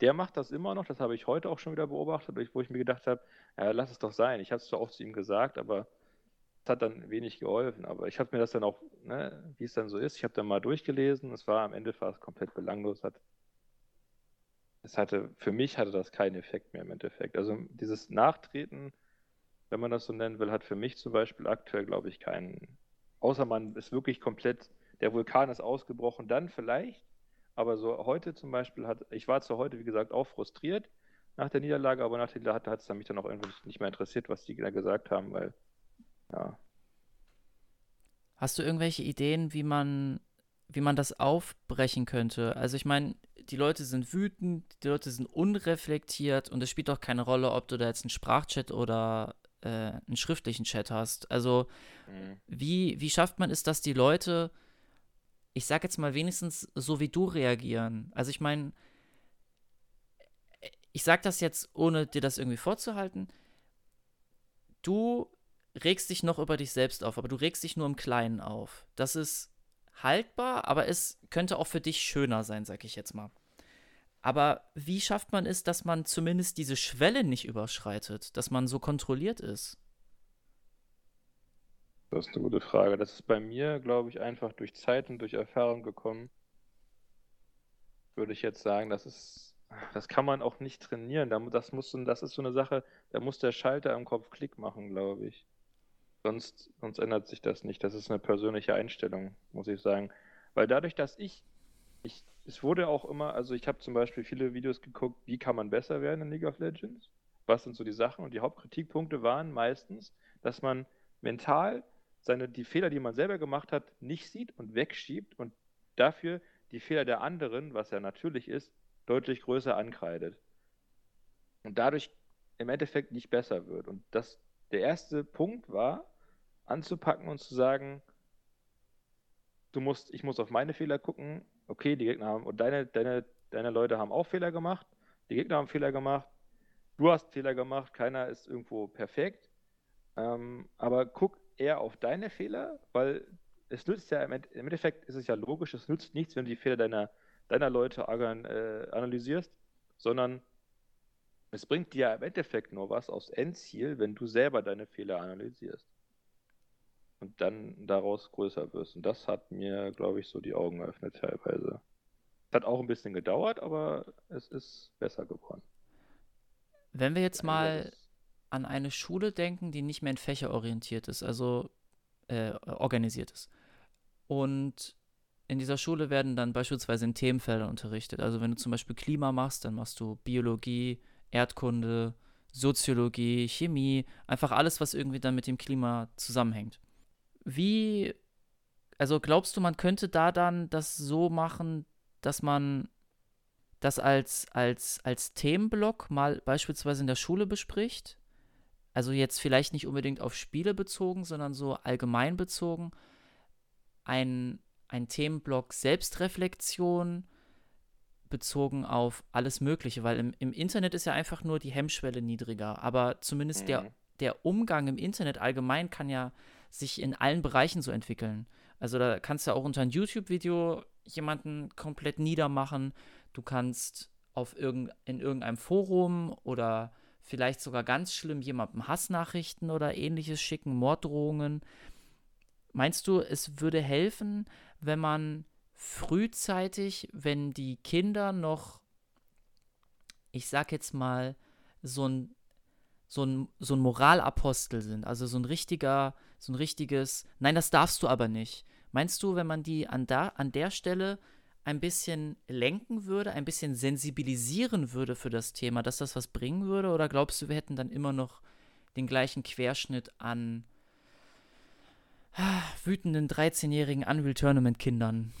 Der macht das immer noch, das habe ich heute auch schon wieder beobachtet, wo ich mir gedacht habe, ja, lass es doch sein. Ich habe es zwar oft zu ihm gesagt, aber es hat dann wenig geholfen. Aber ich habe mir das dann auch, ne, wie es dann so ist, ich habe dann mal durchgelesen. Es war am Ende fast komplett belanglos. Hat, es hatte, für mich hatte das keinen Effekt mehr im Endeffekt. Also dieses Nachtreten, wenn man das so nennen will, hat für mich zum Beispiel aktuell, glaube ich, keinen Außer man ist wirklich komplett, der Vulkan ist ausgebrochen, dann vielleicht. Aber so heute zum Beispiel hat, ich war zwar heute, wie gesagt, auch frustriert, nach der Niederlage, aber nach der Niederlage hat es mich dann auch irgendwie nicht mehr interessiert, was die da gesagt haben, weil, ja. Hast du irgendwelche Ideen, wie man, wie man das aufbrechen könnte? Also ich meine, die Leute sind wütend, die Leute sind unreflektiert und es spielt auch keine Rolle, ob du da jetzt einen Sprachchat oder äh, einen schriftlichen Chat hast. Also mhm. wie, wie schafft man es, dass die Leute, ich sag jetzt mal wenigstens so wie du reagieren? Also ich meine, ich sag das jetzt, ohne dir das irgendwie vorzuhalten. Du regst dich noch über dich selbst auf, aber du regst dich nur im Kleinen auf. Das ist haltbar, aber es könnte auch für dich schöner sein, sag ich jetzt mal. Aber wie schafft man es, dass man zumindest diese Schwelle nicht überschreitet, dass man so kontrolliert ist? Das ist eine gute Frage. Das ist bei mir, glaube ich, einfach durch Zeit und durch Erfahrung gekommen. Würde ich jetzt sagen, das ist, das kann man auch nicht trainieren. Das, muss, das ist so eine Sache, da muss der Schalter im Kopf Klick machen, glaube ich. Sonst, sonst ändert sich das nicht. Das ist eine persönliche Einstellung, muss ich sagen. Weil dadurch, dass ich, ich es wurde auch immer, also ich habe zum Beispiel viele Videos geguckt, wie kann man besser werden in League of Legends? Was sind so die Sachen? Und die Hauptkritikpunkte waren meistens, dass man mental seine, die Fehler, die man selber gemacht hat, nicht sieht und wegschiebt und dafür die Fehler der anderen, was ja natürlich ist, deutlich größer ankreidet. Und dadurch im Endeffekt nicht besser wird. Und das, der erste Punkt war, anzupacken und zu sagen, du musst, ich muss auf meine Fehler gucken, okay, die Gegner haben, und deine, deine, deine Leute haben auch Fehler gemacht, die Gegner haben Fehler gemacht, du hast Fehler gemacht, keiner ist irgendwo perfekt. Ähm, aber guck eher auf deine Fehler, weil es nützt ja im Endeffekt ist es ja logisch, es nützt nichts, wenn du die Fehler deiner, deiner Leute äh, analysierst, sondern es bringt dir im Endeffekt nur was aufs Endziel, wenn du selber deine Fehler analysierst und dann daraus größer wirst. Und das hat mir, glaube ich, so die Augen geöffnet teilweise. Es hat auch ein bisschen gedauert, aber es ist besser geworden. Wenn wir jetzt mal an eine Schule denken, die nicht mehr in Fächer orientiert ist, also äh, organisiert ist. Und in dieser Schule werden dann beispielsweise in Themenfeldern unterrichtet. Also wenn du zum Beispiel Klima machst, dann machst du Biologie, Erdkunde, Soziologie, Chemie, einfach alles, was irgendwie dann mit dem Klima zusammenhängt. Wie, also glaubst du, man könnte da dann das so machen, dass man das als, als, als Themenblock mal beispielsweise in der Schule bespricht? Also jetzt vielleicht nicht unbedingt auf Spiele bezogen, sondern so allgemein bezogen. Ein, ein Themenblock Selbstreflexion bezogen auf alles Mögliche, weil im, im Internet ist ja einfach nur die Hemmschwelle niedriger. Aber zumindest mhm. der, der Umgang im Internet allgemein kann ja sich in allen Bereichen so entwickeln. Also da kannst du auch unter ein YouTube-Video jemanden komplett niedermachen. Du kannst auf irgend, in irgendeinem Forum oder vielleicht sogar ganz schlimm jemandem Hassnachrichten oder ähnliches schicken, Morddrohungen. Meinst du, es würde helfen, wenn man frühzeitig, wenn die Kinder noch, ich sag jetzt mal, so ein, so ein, so ein Moralapostel sind, also so ein richtiger, so ein richtiges, nein, das darfst du aber nicht. Meinst du, wenn man die an, da, an der Stelle ein bisschen lenken würde, ein bisschen sensibilisieren würde für das Thema, dass das was bringen würde? Oder glaubst du, wir hätten dann immer noch den gleichen Querschnitt an ah, wütenden 13-jährigen Unreal Tournament Kindern?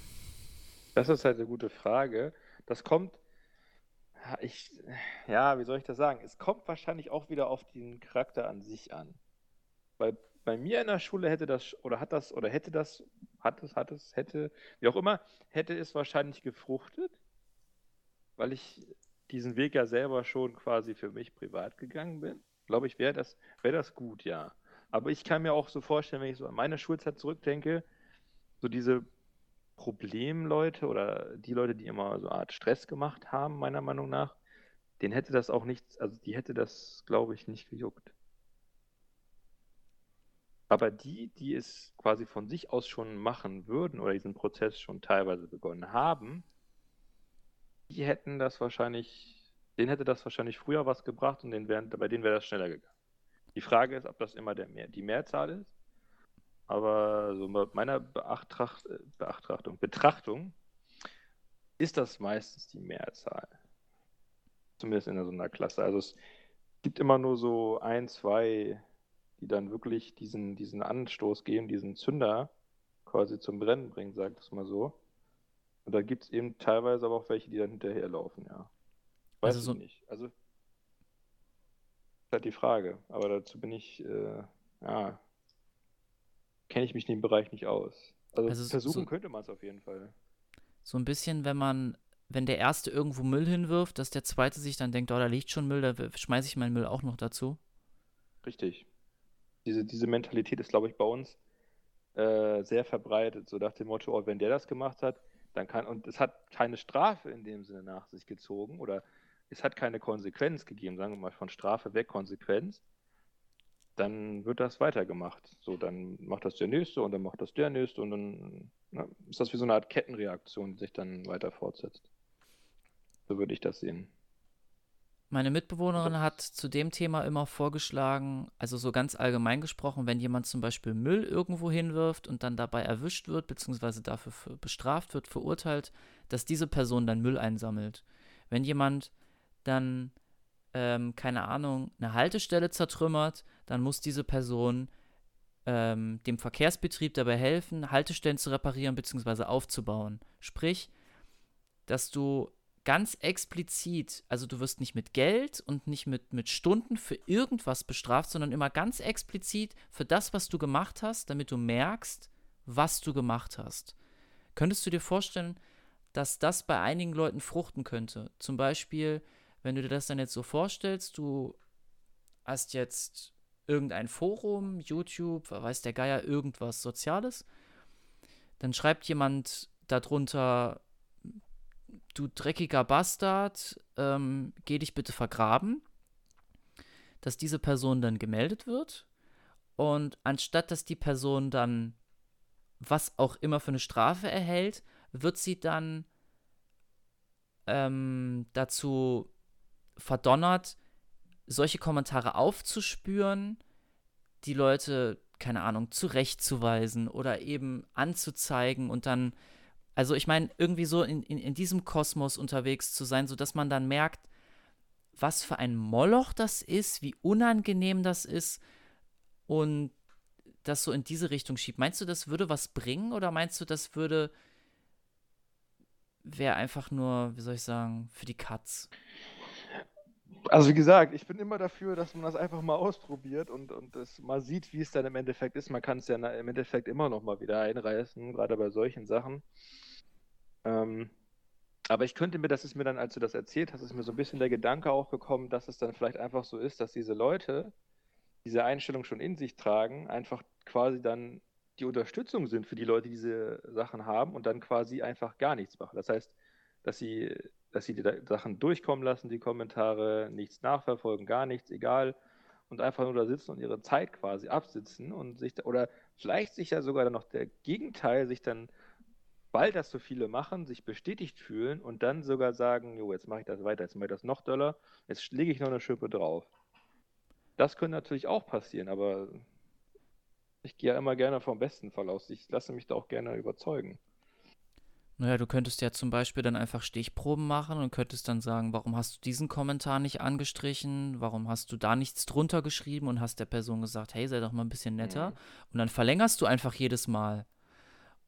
Das ist halt eine gute Frage. Das kommt, ich, ja, wie soll ich das sagen? Es kommt wahrscheinlich auch wieder auf den Charakter an sich an. Weil bei mir in der Schule hätte das oder hat das oder hätte das, hat es, hat es, hätte, wie auch immer, hätte es wahrscheinlich gefruchtet, weil ich diesen Weg ja selber schon quasi für mich privat gegangen bin. Glaube ich, wäre das, wäre das gut, ja. Aber ich kann mir auch so vorstellen, wenn ich so an meine Schulzeit zurückdenke, so diese Problemleute oder die Leute, die immer so eine Art Stress gemacht haben, meiner Meinung nach, den hätte das auch nicht, also die hätte das, glaube ich, nicht gejuckt. Aber die, die es quasi von sich aus schon machen würden oder diesen Prozess schon teilweise begonnen haben, die hätten das wahrscheinlich, denen hätte das wahrscheinlich früher was gebracht und denen wär, bei denen wäre das schneller gegangen. Die Frage ist, ob das immer der Mehr, die Mehrzahl ist. Aber so bei meiner Beachtracht, Beachtrachtung, Betrachtung ist das meistens die Mehrzahl. Zumindest in so einer Klasse. Also es gibt immer nur so ein, zwei, die dann wirklich diesen, diesen Anstoß geben, diesen Zünder quasi zum Brennen bringen, sag ich mal so. Und da gibt es eben teilweise aber auch welche, die dann hinterherlaufen, ja. Weiß also so ich nicht. Also, das ist halt die Frage. Aber dazu bin ich, äh, ja, kenne ich mich in dem Bereich nicht aus. Also, also versuchen so, könnte man es auf jeden Fall. So ein bisschen, wenn man, wenn der Erste irgendwo Müll hinwirft, dass der Zweite sich dann denkt, oh, da liegt schon Müll, da schmeiße ich meinen Müll auch noch dazu. Richtig. Diese, diese Mentalität ist, glaube ich, bei uns äh, sehr verbreitet, so nach dem Motto, oh, wenn der das gemacht hat, dann kann, und es hat keine Strafe in dem Sinne nach sich gezogen oder es hat keine Konsequenz gegeben, sagen wir mal von Strafe weg Konsequenz, dann wird das weitergemacht. So, dann macht das der Nächste und dann macht das der Nächste und dann na, ne, ist das wie so eine Art Kettenreaktion, die sich dann weiter fortsetzt. So würde ich das sehen. Meine Mitbewohnerin hat zu dem Thema immer vorgeschlagen, also so ganz allgemein gesprochen, wenn jemand zum Beispiel Müll irgendwo hinwirft und dann dabei erwischt wird, beziehungsweise dafür bestraft wird, verurteilt, dass diese Person dann Müll einsammelt. Wenn jemand dann, ähm, keine Ahnung, eine Haltestelle zertrümmert, dann muss diese Person ähm, dem Verkehrsbetrieb dabei helfen, Haltestellen zu reparieren bzw. aufzubauen. Sprich, dass du ganz explizit, also du wirst nicht mit Geld und nicht mit, mit Stunden für irgendwas bestraft, sondern immer ganz explizit für das, was du gemacht hast, damit du merkst, was du gemacht hast. Könntest du dir vorstellen, dass das bei einigen Leuten fruchten könnte? Zum Beispiel, wenn du dir das dann jetzt so vorstellst, du hast jetzt irgendein Forum, YouTube, weiß der Geier, irgendwas Soziales, dann schreibt jemand darunter, du dreckiger Bastard, ähm, geh dich bitte vergraben, dass diese Person dann gemeldet wird. Und anstatt dass die Person dann was auch immer für eine Strafe erhält, wird sie dann ähm, dazu verdonnert, solche Kommentare aufzuspüren, die Leute, keine Ahnung, zurechtzuweisen oder eben anzuzeigen und dann also ich meine, irgendwie so in, in, in diesem Kosmos unterwegs zu sein, sodass man dann merkt, was für ein Moloch das ist, wie unangenehm das ist und das so in diese Richtung schiebt. Meinst du, das würde was bringen oder meinst du, das würde wäre einfach nur, wie soll ich sagen, für die Katz? Also wie gesagt, ich bin immer dafür, dass man das einfach mal ausprobiert und, und das mal sieht, wie es dann im Endeffekt ist. Man kann es ja im Endeffekt immer noch mal wieder einreißen, gerade bei solchen Sachen. Ähm, aber ich könnte mir, das ist mir dann, als du das erzählt hast, ist mir so ein bisschen der Gedanke auch gekommen, dass es dann vielleicht einfach so ist, dass diese Leute diese Einstellung schon in sich tragen, einfach quasi dann die Unterstützung sind für die Leute, die diese Sachen haben und dann quasi einfach gar nichts machen. Das heißt, dass sie, dass sie die Sachen durchkommen lassen, die Kommentare, nichts nachverfolgen, gar nichts, egal, und einfach nur da sitzen und ihre Zeit quasi absitzen und sich, oder vielleicht sich ja sogar dann noch der Gegenteil, sich dann weil das so viele machen, sich bestätigt fühlen und dann sogar sagen, jo, jetzt mache ich das weiter, jetzt mache ich das noch doller, jetzt lege ich noch eine Schippe drauf. Das könnte natürlich auch passieren, aber ich gehe ja immer gerne vom besten Fall aus. Ich lasse mich da auch gerne überzeugen. Naja, du könntest ja zum Beispiel dann einfach Stichproben machen und könntest dann sagen, warum hast du diesen Kommentar nicht angestrichen? Warum hast du da nichts drunter geschrieben und hast der Person gesagt, hey, sei doch mal ein bisschen netter? Mhm. Und dann verlängerst du einfach jedes Mal.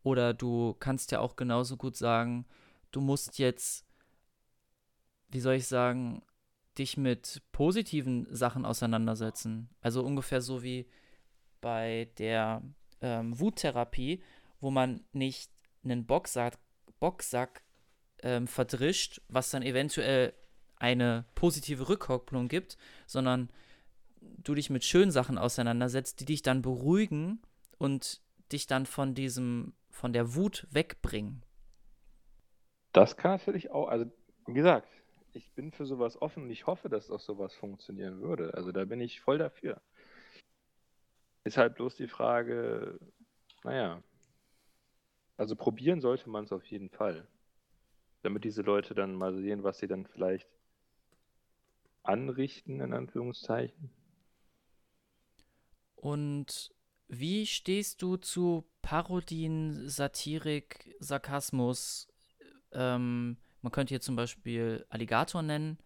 Oder du kannst ja auch genauso gut sagen, du musst jetzt, wie soll ich sagen, dich mit positiven Sachen auseinandersetzen. Also ungefähr so wie bei der ähm, Wuttherapie, wo man nicht einen Boxsack, Boxsack ähm, verdrischt, was dann eventuell eine positive Rückkopplung gibt, sondern du dich mit schönen Sachen auseinandersetzt, die dich dann beruhigen und dich dann von diesem von der Wut wegbringen. Das kann natürlich auch, also wie gesagt, ich bin für sowas offen und ich hoffe, dass auch sowas funktionieren würde. Also da bin ich voll dafür. Ist halt bloß die Frage, naja, also probieren sollte man es auf jeden Fall. Damit diese Leute dann mal sehen, was sie dann vielleicht anrichten, in Anführungszeichen. Und wie stehst du zu Parodien, Satirik, Sarkasmus? Ähm, man könnte hier zum Beispiel Alligator nennen.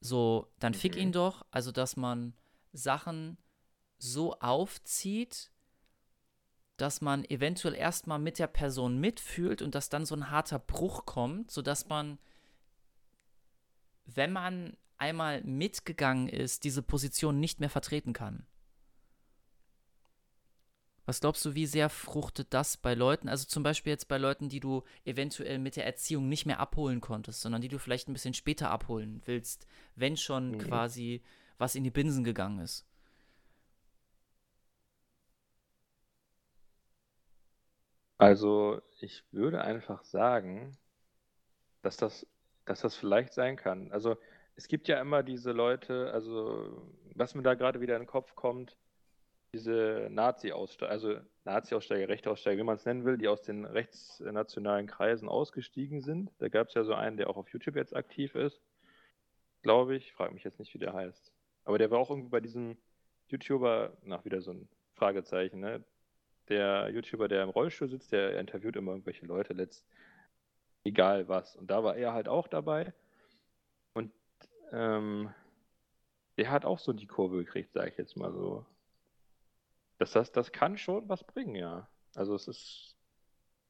So, dann fick Mhm. ihn doch. Also, dass man Sachen so aufzieht, dass man eventuell erstmal mit der Person mitfühlt und dass dann so ein harter Bruch kommt, sodass man, wenn man einmal mitgegangen ist, diese Position nicht mehr vertreten kann. Was glaubst du, wie sehr fruchtet das bei Leuten? Also zum Beispiel jetzt bei Leuten, die du eventuell mit der Erziehung nicht mehr abholen konntest, sondern die du vielleicht ein bisschen später abholen willst, wenn schon Mhm. quasi was in die Binsen gegangen ist. Also, ich würde einfach sagen, dass das, dass das vielleicht sein kann. Also, es gibt ja immer diese Leute, also, was mir da gerade wieder in den Kopf kommt, diese Nazi-Aussteiger, also Nazi-Aussteiger, Rechte-Aussteiger, wie man es nennen will, die aus den rechtsnationalen Kreisen ausgestiegen sind. Da gab es ja so einen, der auch auf YouTube jetzt aktiv ist, glaube ich. Frage mich jetzt nicht, wie der heißt. Aber der war auch irgendwie bei diesem YouTuber, nach wieder so ein Fragezeichen, ne? Der YouTuber, der im Rollstuhl sitzt, der interviewt immer irgendwelche Leute, letzt, egal was. Und da war er halt auch dabei. Und ähm, der hat auch so die Kurve gekriegt, sage ich jetzt mal so. Das, das, das kann schon was bringen, ja. Also es ist,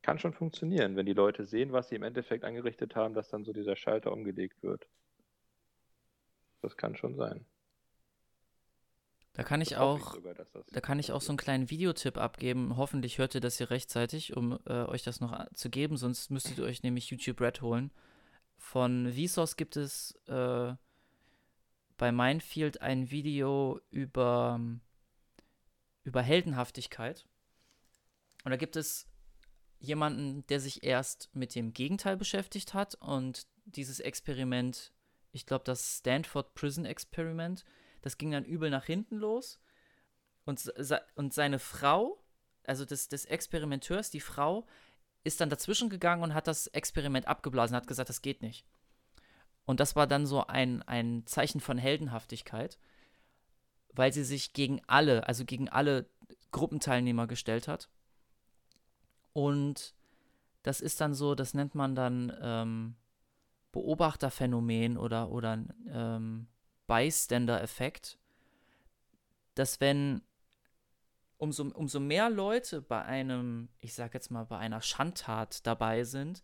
kann schon funktionieren, wenn die Leute sehen, was sie im Endeffekt angerichtet haben, dass dann so dieser Schalter umgelegt wird. Das kann schon sein. Da kann ich Das auch, sogar, dass das da kann ich auch so einen kleinen Videotipp abgeben. Hoffentlich hört ihr das hier rechtzeitig, um äh, euch das noch zu geben, sonst müsstet ihr euch nämlich YouTube Red holen. Von Vsauce gibt es äh, bei Minefield ein Video über, über Heldenhaftigkeit. Und da gibt es jemanden, der sich erst mit dem Gegenteil beschäftigt hat und dieses Experiment, ich glaube, das Stanford Prison Experiment, das ging dann übel nach hinten los. Und, und seine Frau, also des, des Experimenteurs, die Frau, ist dann dazwischen gegangen und hat das Experiment abgeblasen, hat gesagt, das geht nicht. Und das war dann so ein, ein Zeichen von Heldenhaftigkeit, weil sie sich gegen alle, also gegen alle Gruppenteilnehmer gestellt hat. Und das ist dann so, das nennt man dann ähm, Beobachterphänomen oder, oder ähm, Bystander-Effekt, dass wenn umso, umso mehr Leute bei einem, ich sag jetzt mal, bei einer Schandtat dabei sind,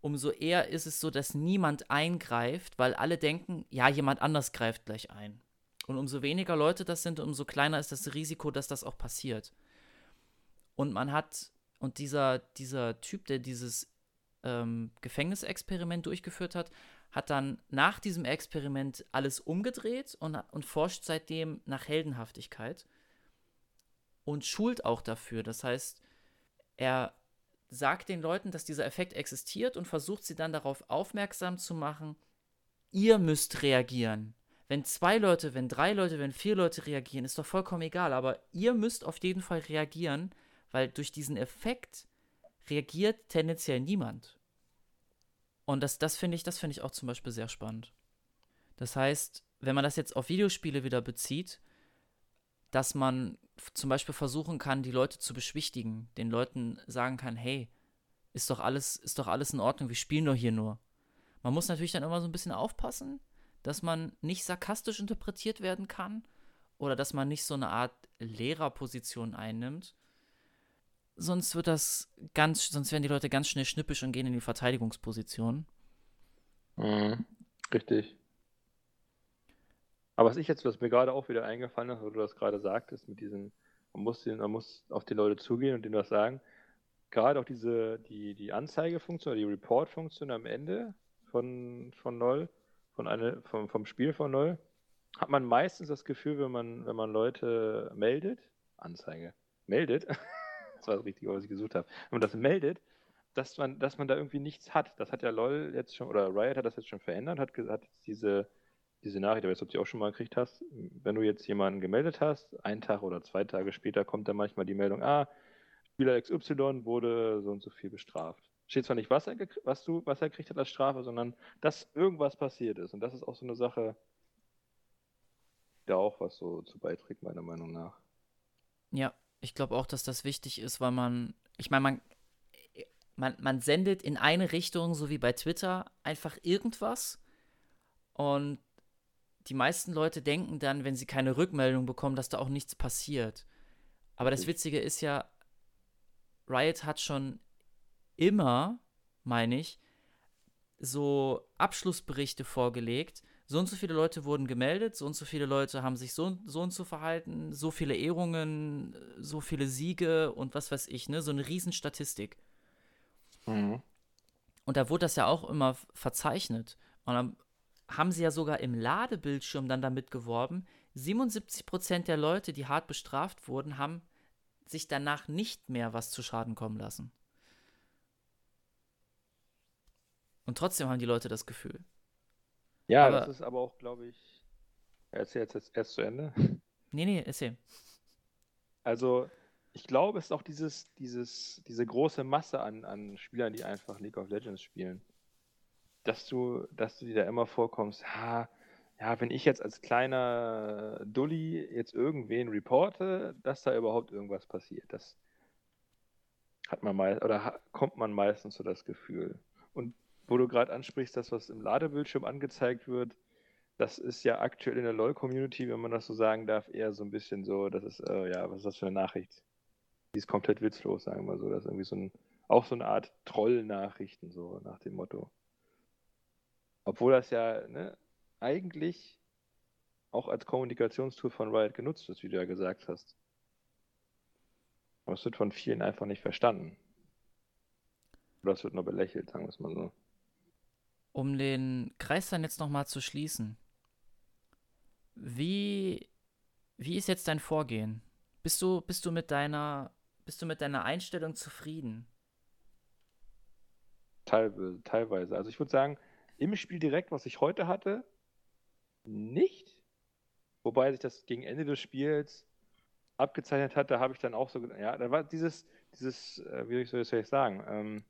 umso eher ist es so, dass niemand eingreift, weil alle denken, ja, jemand anders greift gleich ein. Und umso weniger Leute das sind, umso kleiner ist das Risiko, dass das auch passiert. Und man hat, und dieser, dieser Typ, der dieses ähm, Gefängnisexperiment durchgeführt hat, hat dann nach diesem Experiment alles umgedreht und, und forscht seitdem nach Heldenhaftigkeit und schult auch dafür. Das heißt, er sagt den Leuten, dass dieser Effekt existiert und versucht sie dann darauf aufmerksam zu machen, ihr müsst reagieren. Wenn zwei Leute, wenn drei Leute, wenn vier Leute reagieren, ist doch vollkommen egal, aber ihr müsst auf jeden Fall reagieren, weil durch diesen Effekt reagiert tendenziell niemand. Und das, das finde ich, das ich auch zum Beispiel sehr spannend. Das heißt, wenn man das jetzt auf Videospiele wieder bezieht, dass man zum Beispiel versuchen kann, die Leute zu beschwichtigen, den Leuten sagen kann, hey, ist doch alles, ist doch alles in Ordnung, wir spielen doch hier nur. Man muss natürlich dann immer so ein bisschen aufpassen, dass man nicht sarkastisch interpretiert werden kann oder dass man nicht so eine Art Lehrerposition einnimmt. Sonst wird das ganz, sonst werden die Leute ganz schnell schnippisch und gehen in die Verteidigungsposition. Mhm. Richtig. Aber was ich jetzt, was mir gerade auch wieder eingefallen ist, wo du das gerade sagtest, mit diesem, man muss, den, man muss auf die Leute zugehen und denen was sagen. Gerade auch diese, die, die Anzeigefunktion, die Report-Funktion am Ende von, von LOL, von eine, vom, vom Spiel von LOL, hat man meistens das Gefühl, wenn man, wenn man Leute meldet, Anzeige, meldet, das war das Richtige, was ich gesucht habe, wenn man das meldet, dass man, dass man da irgendwie nichts hat. Das hat ja LOL jetzt schon, oder Riot hat das jetzt schon verändert, hat, ge- hat jetzt diese, diese Nachricht, aber jetzt, ob du die auch schon mal gekriegt hast, wenn du jetzt jemanden gemeldet hast, einen Tag oder zwei Tage später kommt dann manchmal die Meldung, ah, Spieler XY wurde so und so viel bestraft. Steht zwar nicht, was er, was, du, was er gekriegt hat als Strafe, sondern dass irgendwas passiert ist. Und das ist auch so eine Sache, die da auch was so zu beiträgt, meiner Meinung nach. Ja, ich glaube auch, dass das wichtig ist, weil man, ich meine, man, man, man sendet in eine Richtung, so wie bei Twitter, einfach irgendwas und die meisten Leute denken dann, wenn sie keine Rückmeldung bekommen, dass da auch nichts passiert. Aber das Witzige ist ja, Riot hat schon immer, meine ich, so Abschlussberichte vorgelegt. So und so viele Leute wurden gemeldet, so und so viele Leute haben sich so, so und so verhalten, so viele Ehrungen, so viele Siege und was weiß ich, ne? So eine Riesenstatistik. Mhm. Und da wurde das ja auch immer verzeichnet. Und dann haben sie ja sogar im Ladebildschirm dann damit geworben, 77% der Leute, die hart bestraft wurden, haben sich danach nicht mehr was zu Schaden kommen lassen. Und trotzdem haben die Leute das Gefühl. Ja, aber, das ist aber auch, glaube ich. Erzähl jetzt erst zu Ende. Nee, nee, erzähl. Also, ich glaube, es ist auch dieses, dieses, diese große Masse an, an Spielern, die einfach League of Legends spielen. Dass du, dass du dir da immer vorkommst, ha, ja, wenn ich jetzt als kleiner Dulli jetzt irgendwen reporte, dass da überhaupt irgendwas passiert. Das hat man mal oder kommt man meistens so das Gefühl. Und wo du gerade ansprichst, das, was im Ladebildschirm angezeigt wird, das ist ja aktuell in der LOL-Community, wenn man das so sagen darf, eher so ein bisschen so, das ist, äh, ja, was ist das für eine Nachricht? Die ist komplett witzlos, sagen wir mal so. Das ist irgendwie so ein, auch so eine Art Troll-Nachrichten, so nach dem Motto. Obwohl das ja ne, eigentlich auch als Kommunikationstool von Riot genutzt wird, wie du ja gesagt hast. Aber es wird von vielen einfach nicht verstanden. Oder es wird nur belächelt, sagen wir es mal so. Um den Kreis dann jetzt nochmal zu schließen. Wie, wie ist jetzt dein Vorgehen? Bist du, bist du mit deiner, bist du mit deiner Einstellung zufrieden? Teilweise. Also ich würde sagen, im Spiel direkt, was ich heute hatte, nicht. Wobei sich das gegen Ende des Spiels abgezeichnet hat, da habe ich dann auch so, ja, da war dieses, dieses, äh, wie soll ich sagen, ähm,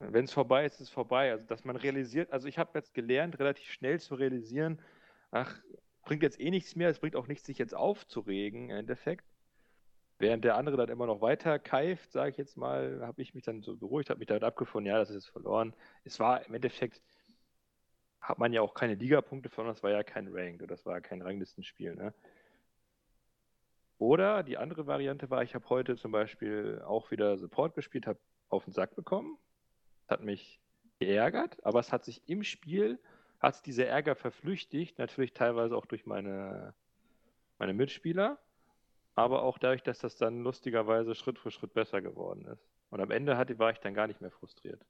wenn es vorbei ist, ist es vorbei. Also, dass man realisiert, also ich habe jetzt gelernt, relativ schnell zu realisieren, ach, bringt jetzt eh nichts mehr, es bringt auch nichts, sich jetzt aufzuregen, im Endeffekt. Während der andere dann immer noch weiter keift, sage ich jetzt mal, habe ich mich dann so beruhigt, habe mich damit abgefunden, ja, das ist jetzt verloren. Es war im Endeffekt, hat man ja auch keine Ligapunkte von, das war ja kein Ranked, das war kein Ranglistenspiel, ne? Oder die andere Variante war, ich habe heute zum Beispiel auch wieder Support gespielt, habe auf den Sack bekommen, hat mich geärgert, aber es hat sich im Spiel, hat sich dieser Ärger verflüchtigt, natürlich teilweise auch durch meine, meine Mitspieler, aber auch dadurch, dass das dann lustigerweise Schritt für Schritt besser geworden ist. Und am Ende hatte, war ich dann gar nicht mehr frustriert.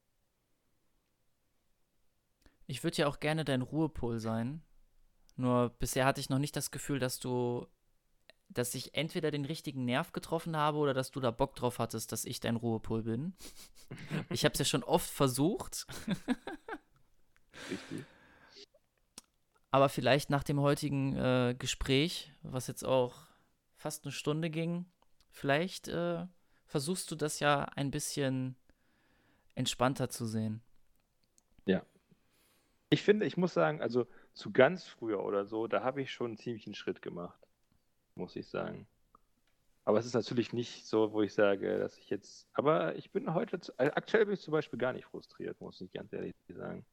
Ich würde ja auch gerne dein Ruhepol sein. Nur bisher hatte ich noch nicht das Gefühl, dass du dass ich entweder den richtigen Nerv getroffen habe oder dass du da Bock drauf hattest, dass ich dein Ruhepol bin. ich habe es ja schon oft versucht. Richtig. Aber vielleicht nach dem heutigen äh, Gespräch, was jetzt auch fast eine Stunde ging, vielleicht äh, versuchst du das ja ein bisschen entspannter zu sehen. Ja. Ich finde, ich muss sagen, also zu ganz früher oder so, da habe ich schon ziemlich einen Schritt gemacht muss ich sagen. Aber es ist natürlich nicht so, wo ich sage, dass ich jetzt. Aber ich bin heute. Also aktuell bin ich zum Beispiel gar nicht frustriert, muss ich ganz ehrlich sagen.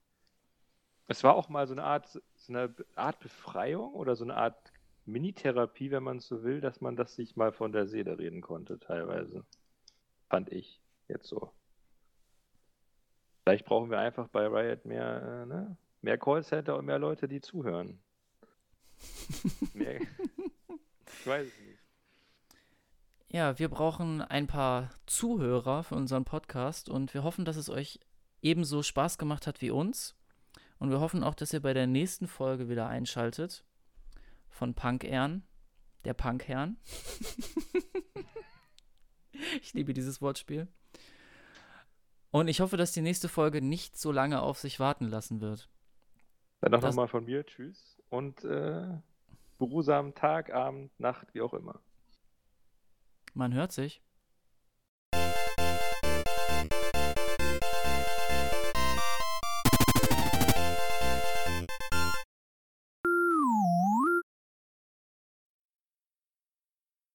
Es war auch mal so eine Art, so eine Art Befreiung oder so eine Art Mini-Therapie, wenn man so will, dass man das sich mal von der Seele reden konnte, teilweise. Fand ich jetzt so. Vielleicht brauchen wir einfach bei Riot mehr, äh, ne? mehr Callcenter und mehr Leute, die zuhören. mehr, ich weiß es nicht. Ja, wir brauchen ein paar Zuhörer für unseren Podcast und wir hoffen, dass es euch ebenso Spaß gemacht hat wie uns. Und wir hoffen auch, dass ihr bei der nächsten Folge wieder einschaltet von Punk Ern, der Punk Herrn. ich liebe dieses Wortspiel. Und ich hoffe, dass die nächste Folge nicht so lange auf sich warten lassen wird. Dann auch nochmal von mir. Tschüss. Und äh, beruhsamen Tag, Abend, Nacht, wie auch immer. Man hört sich.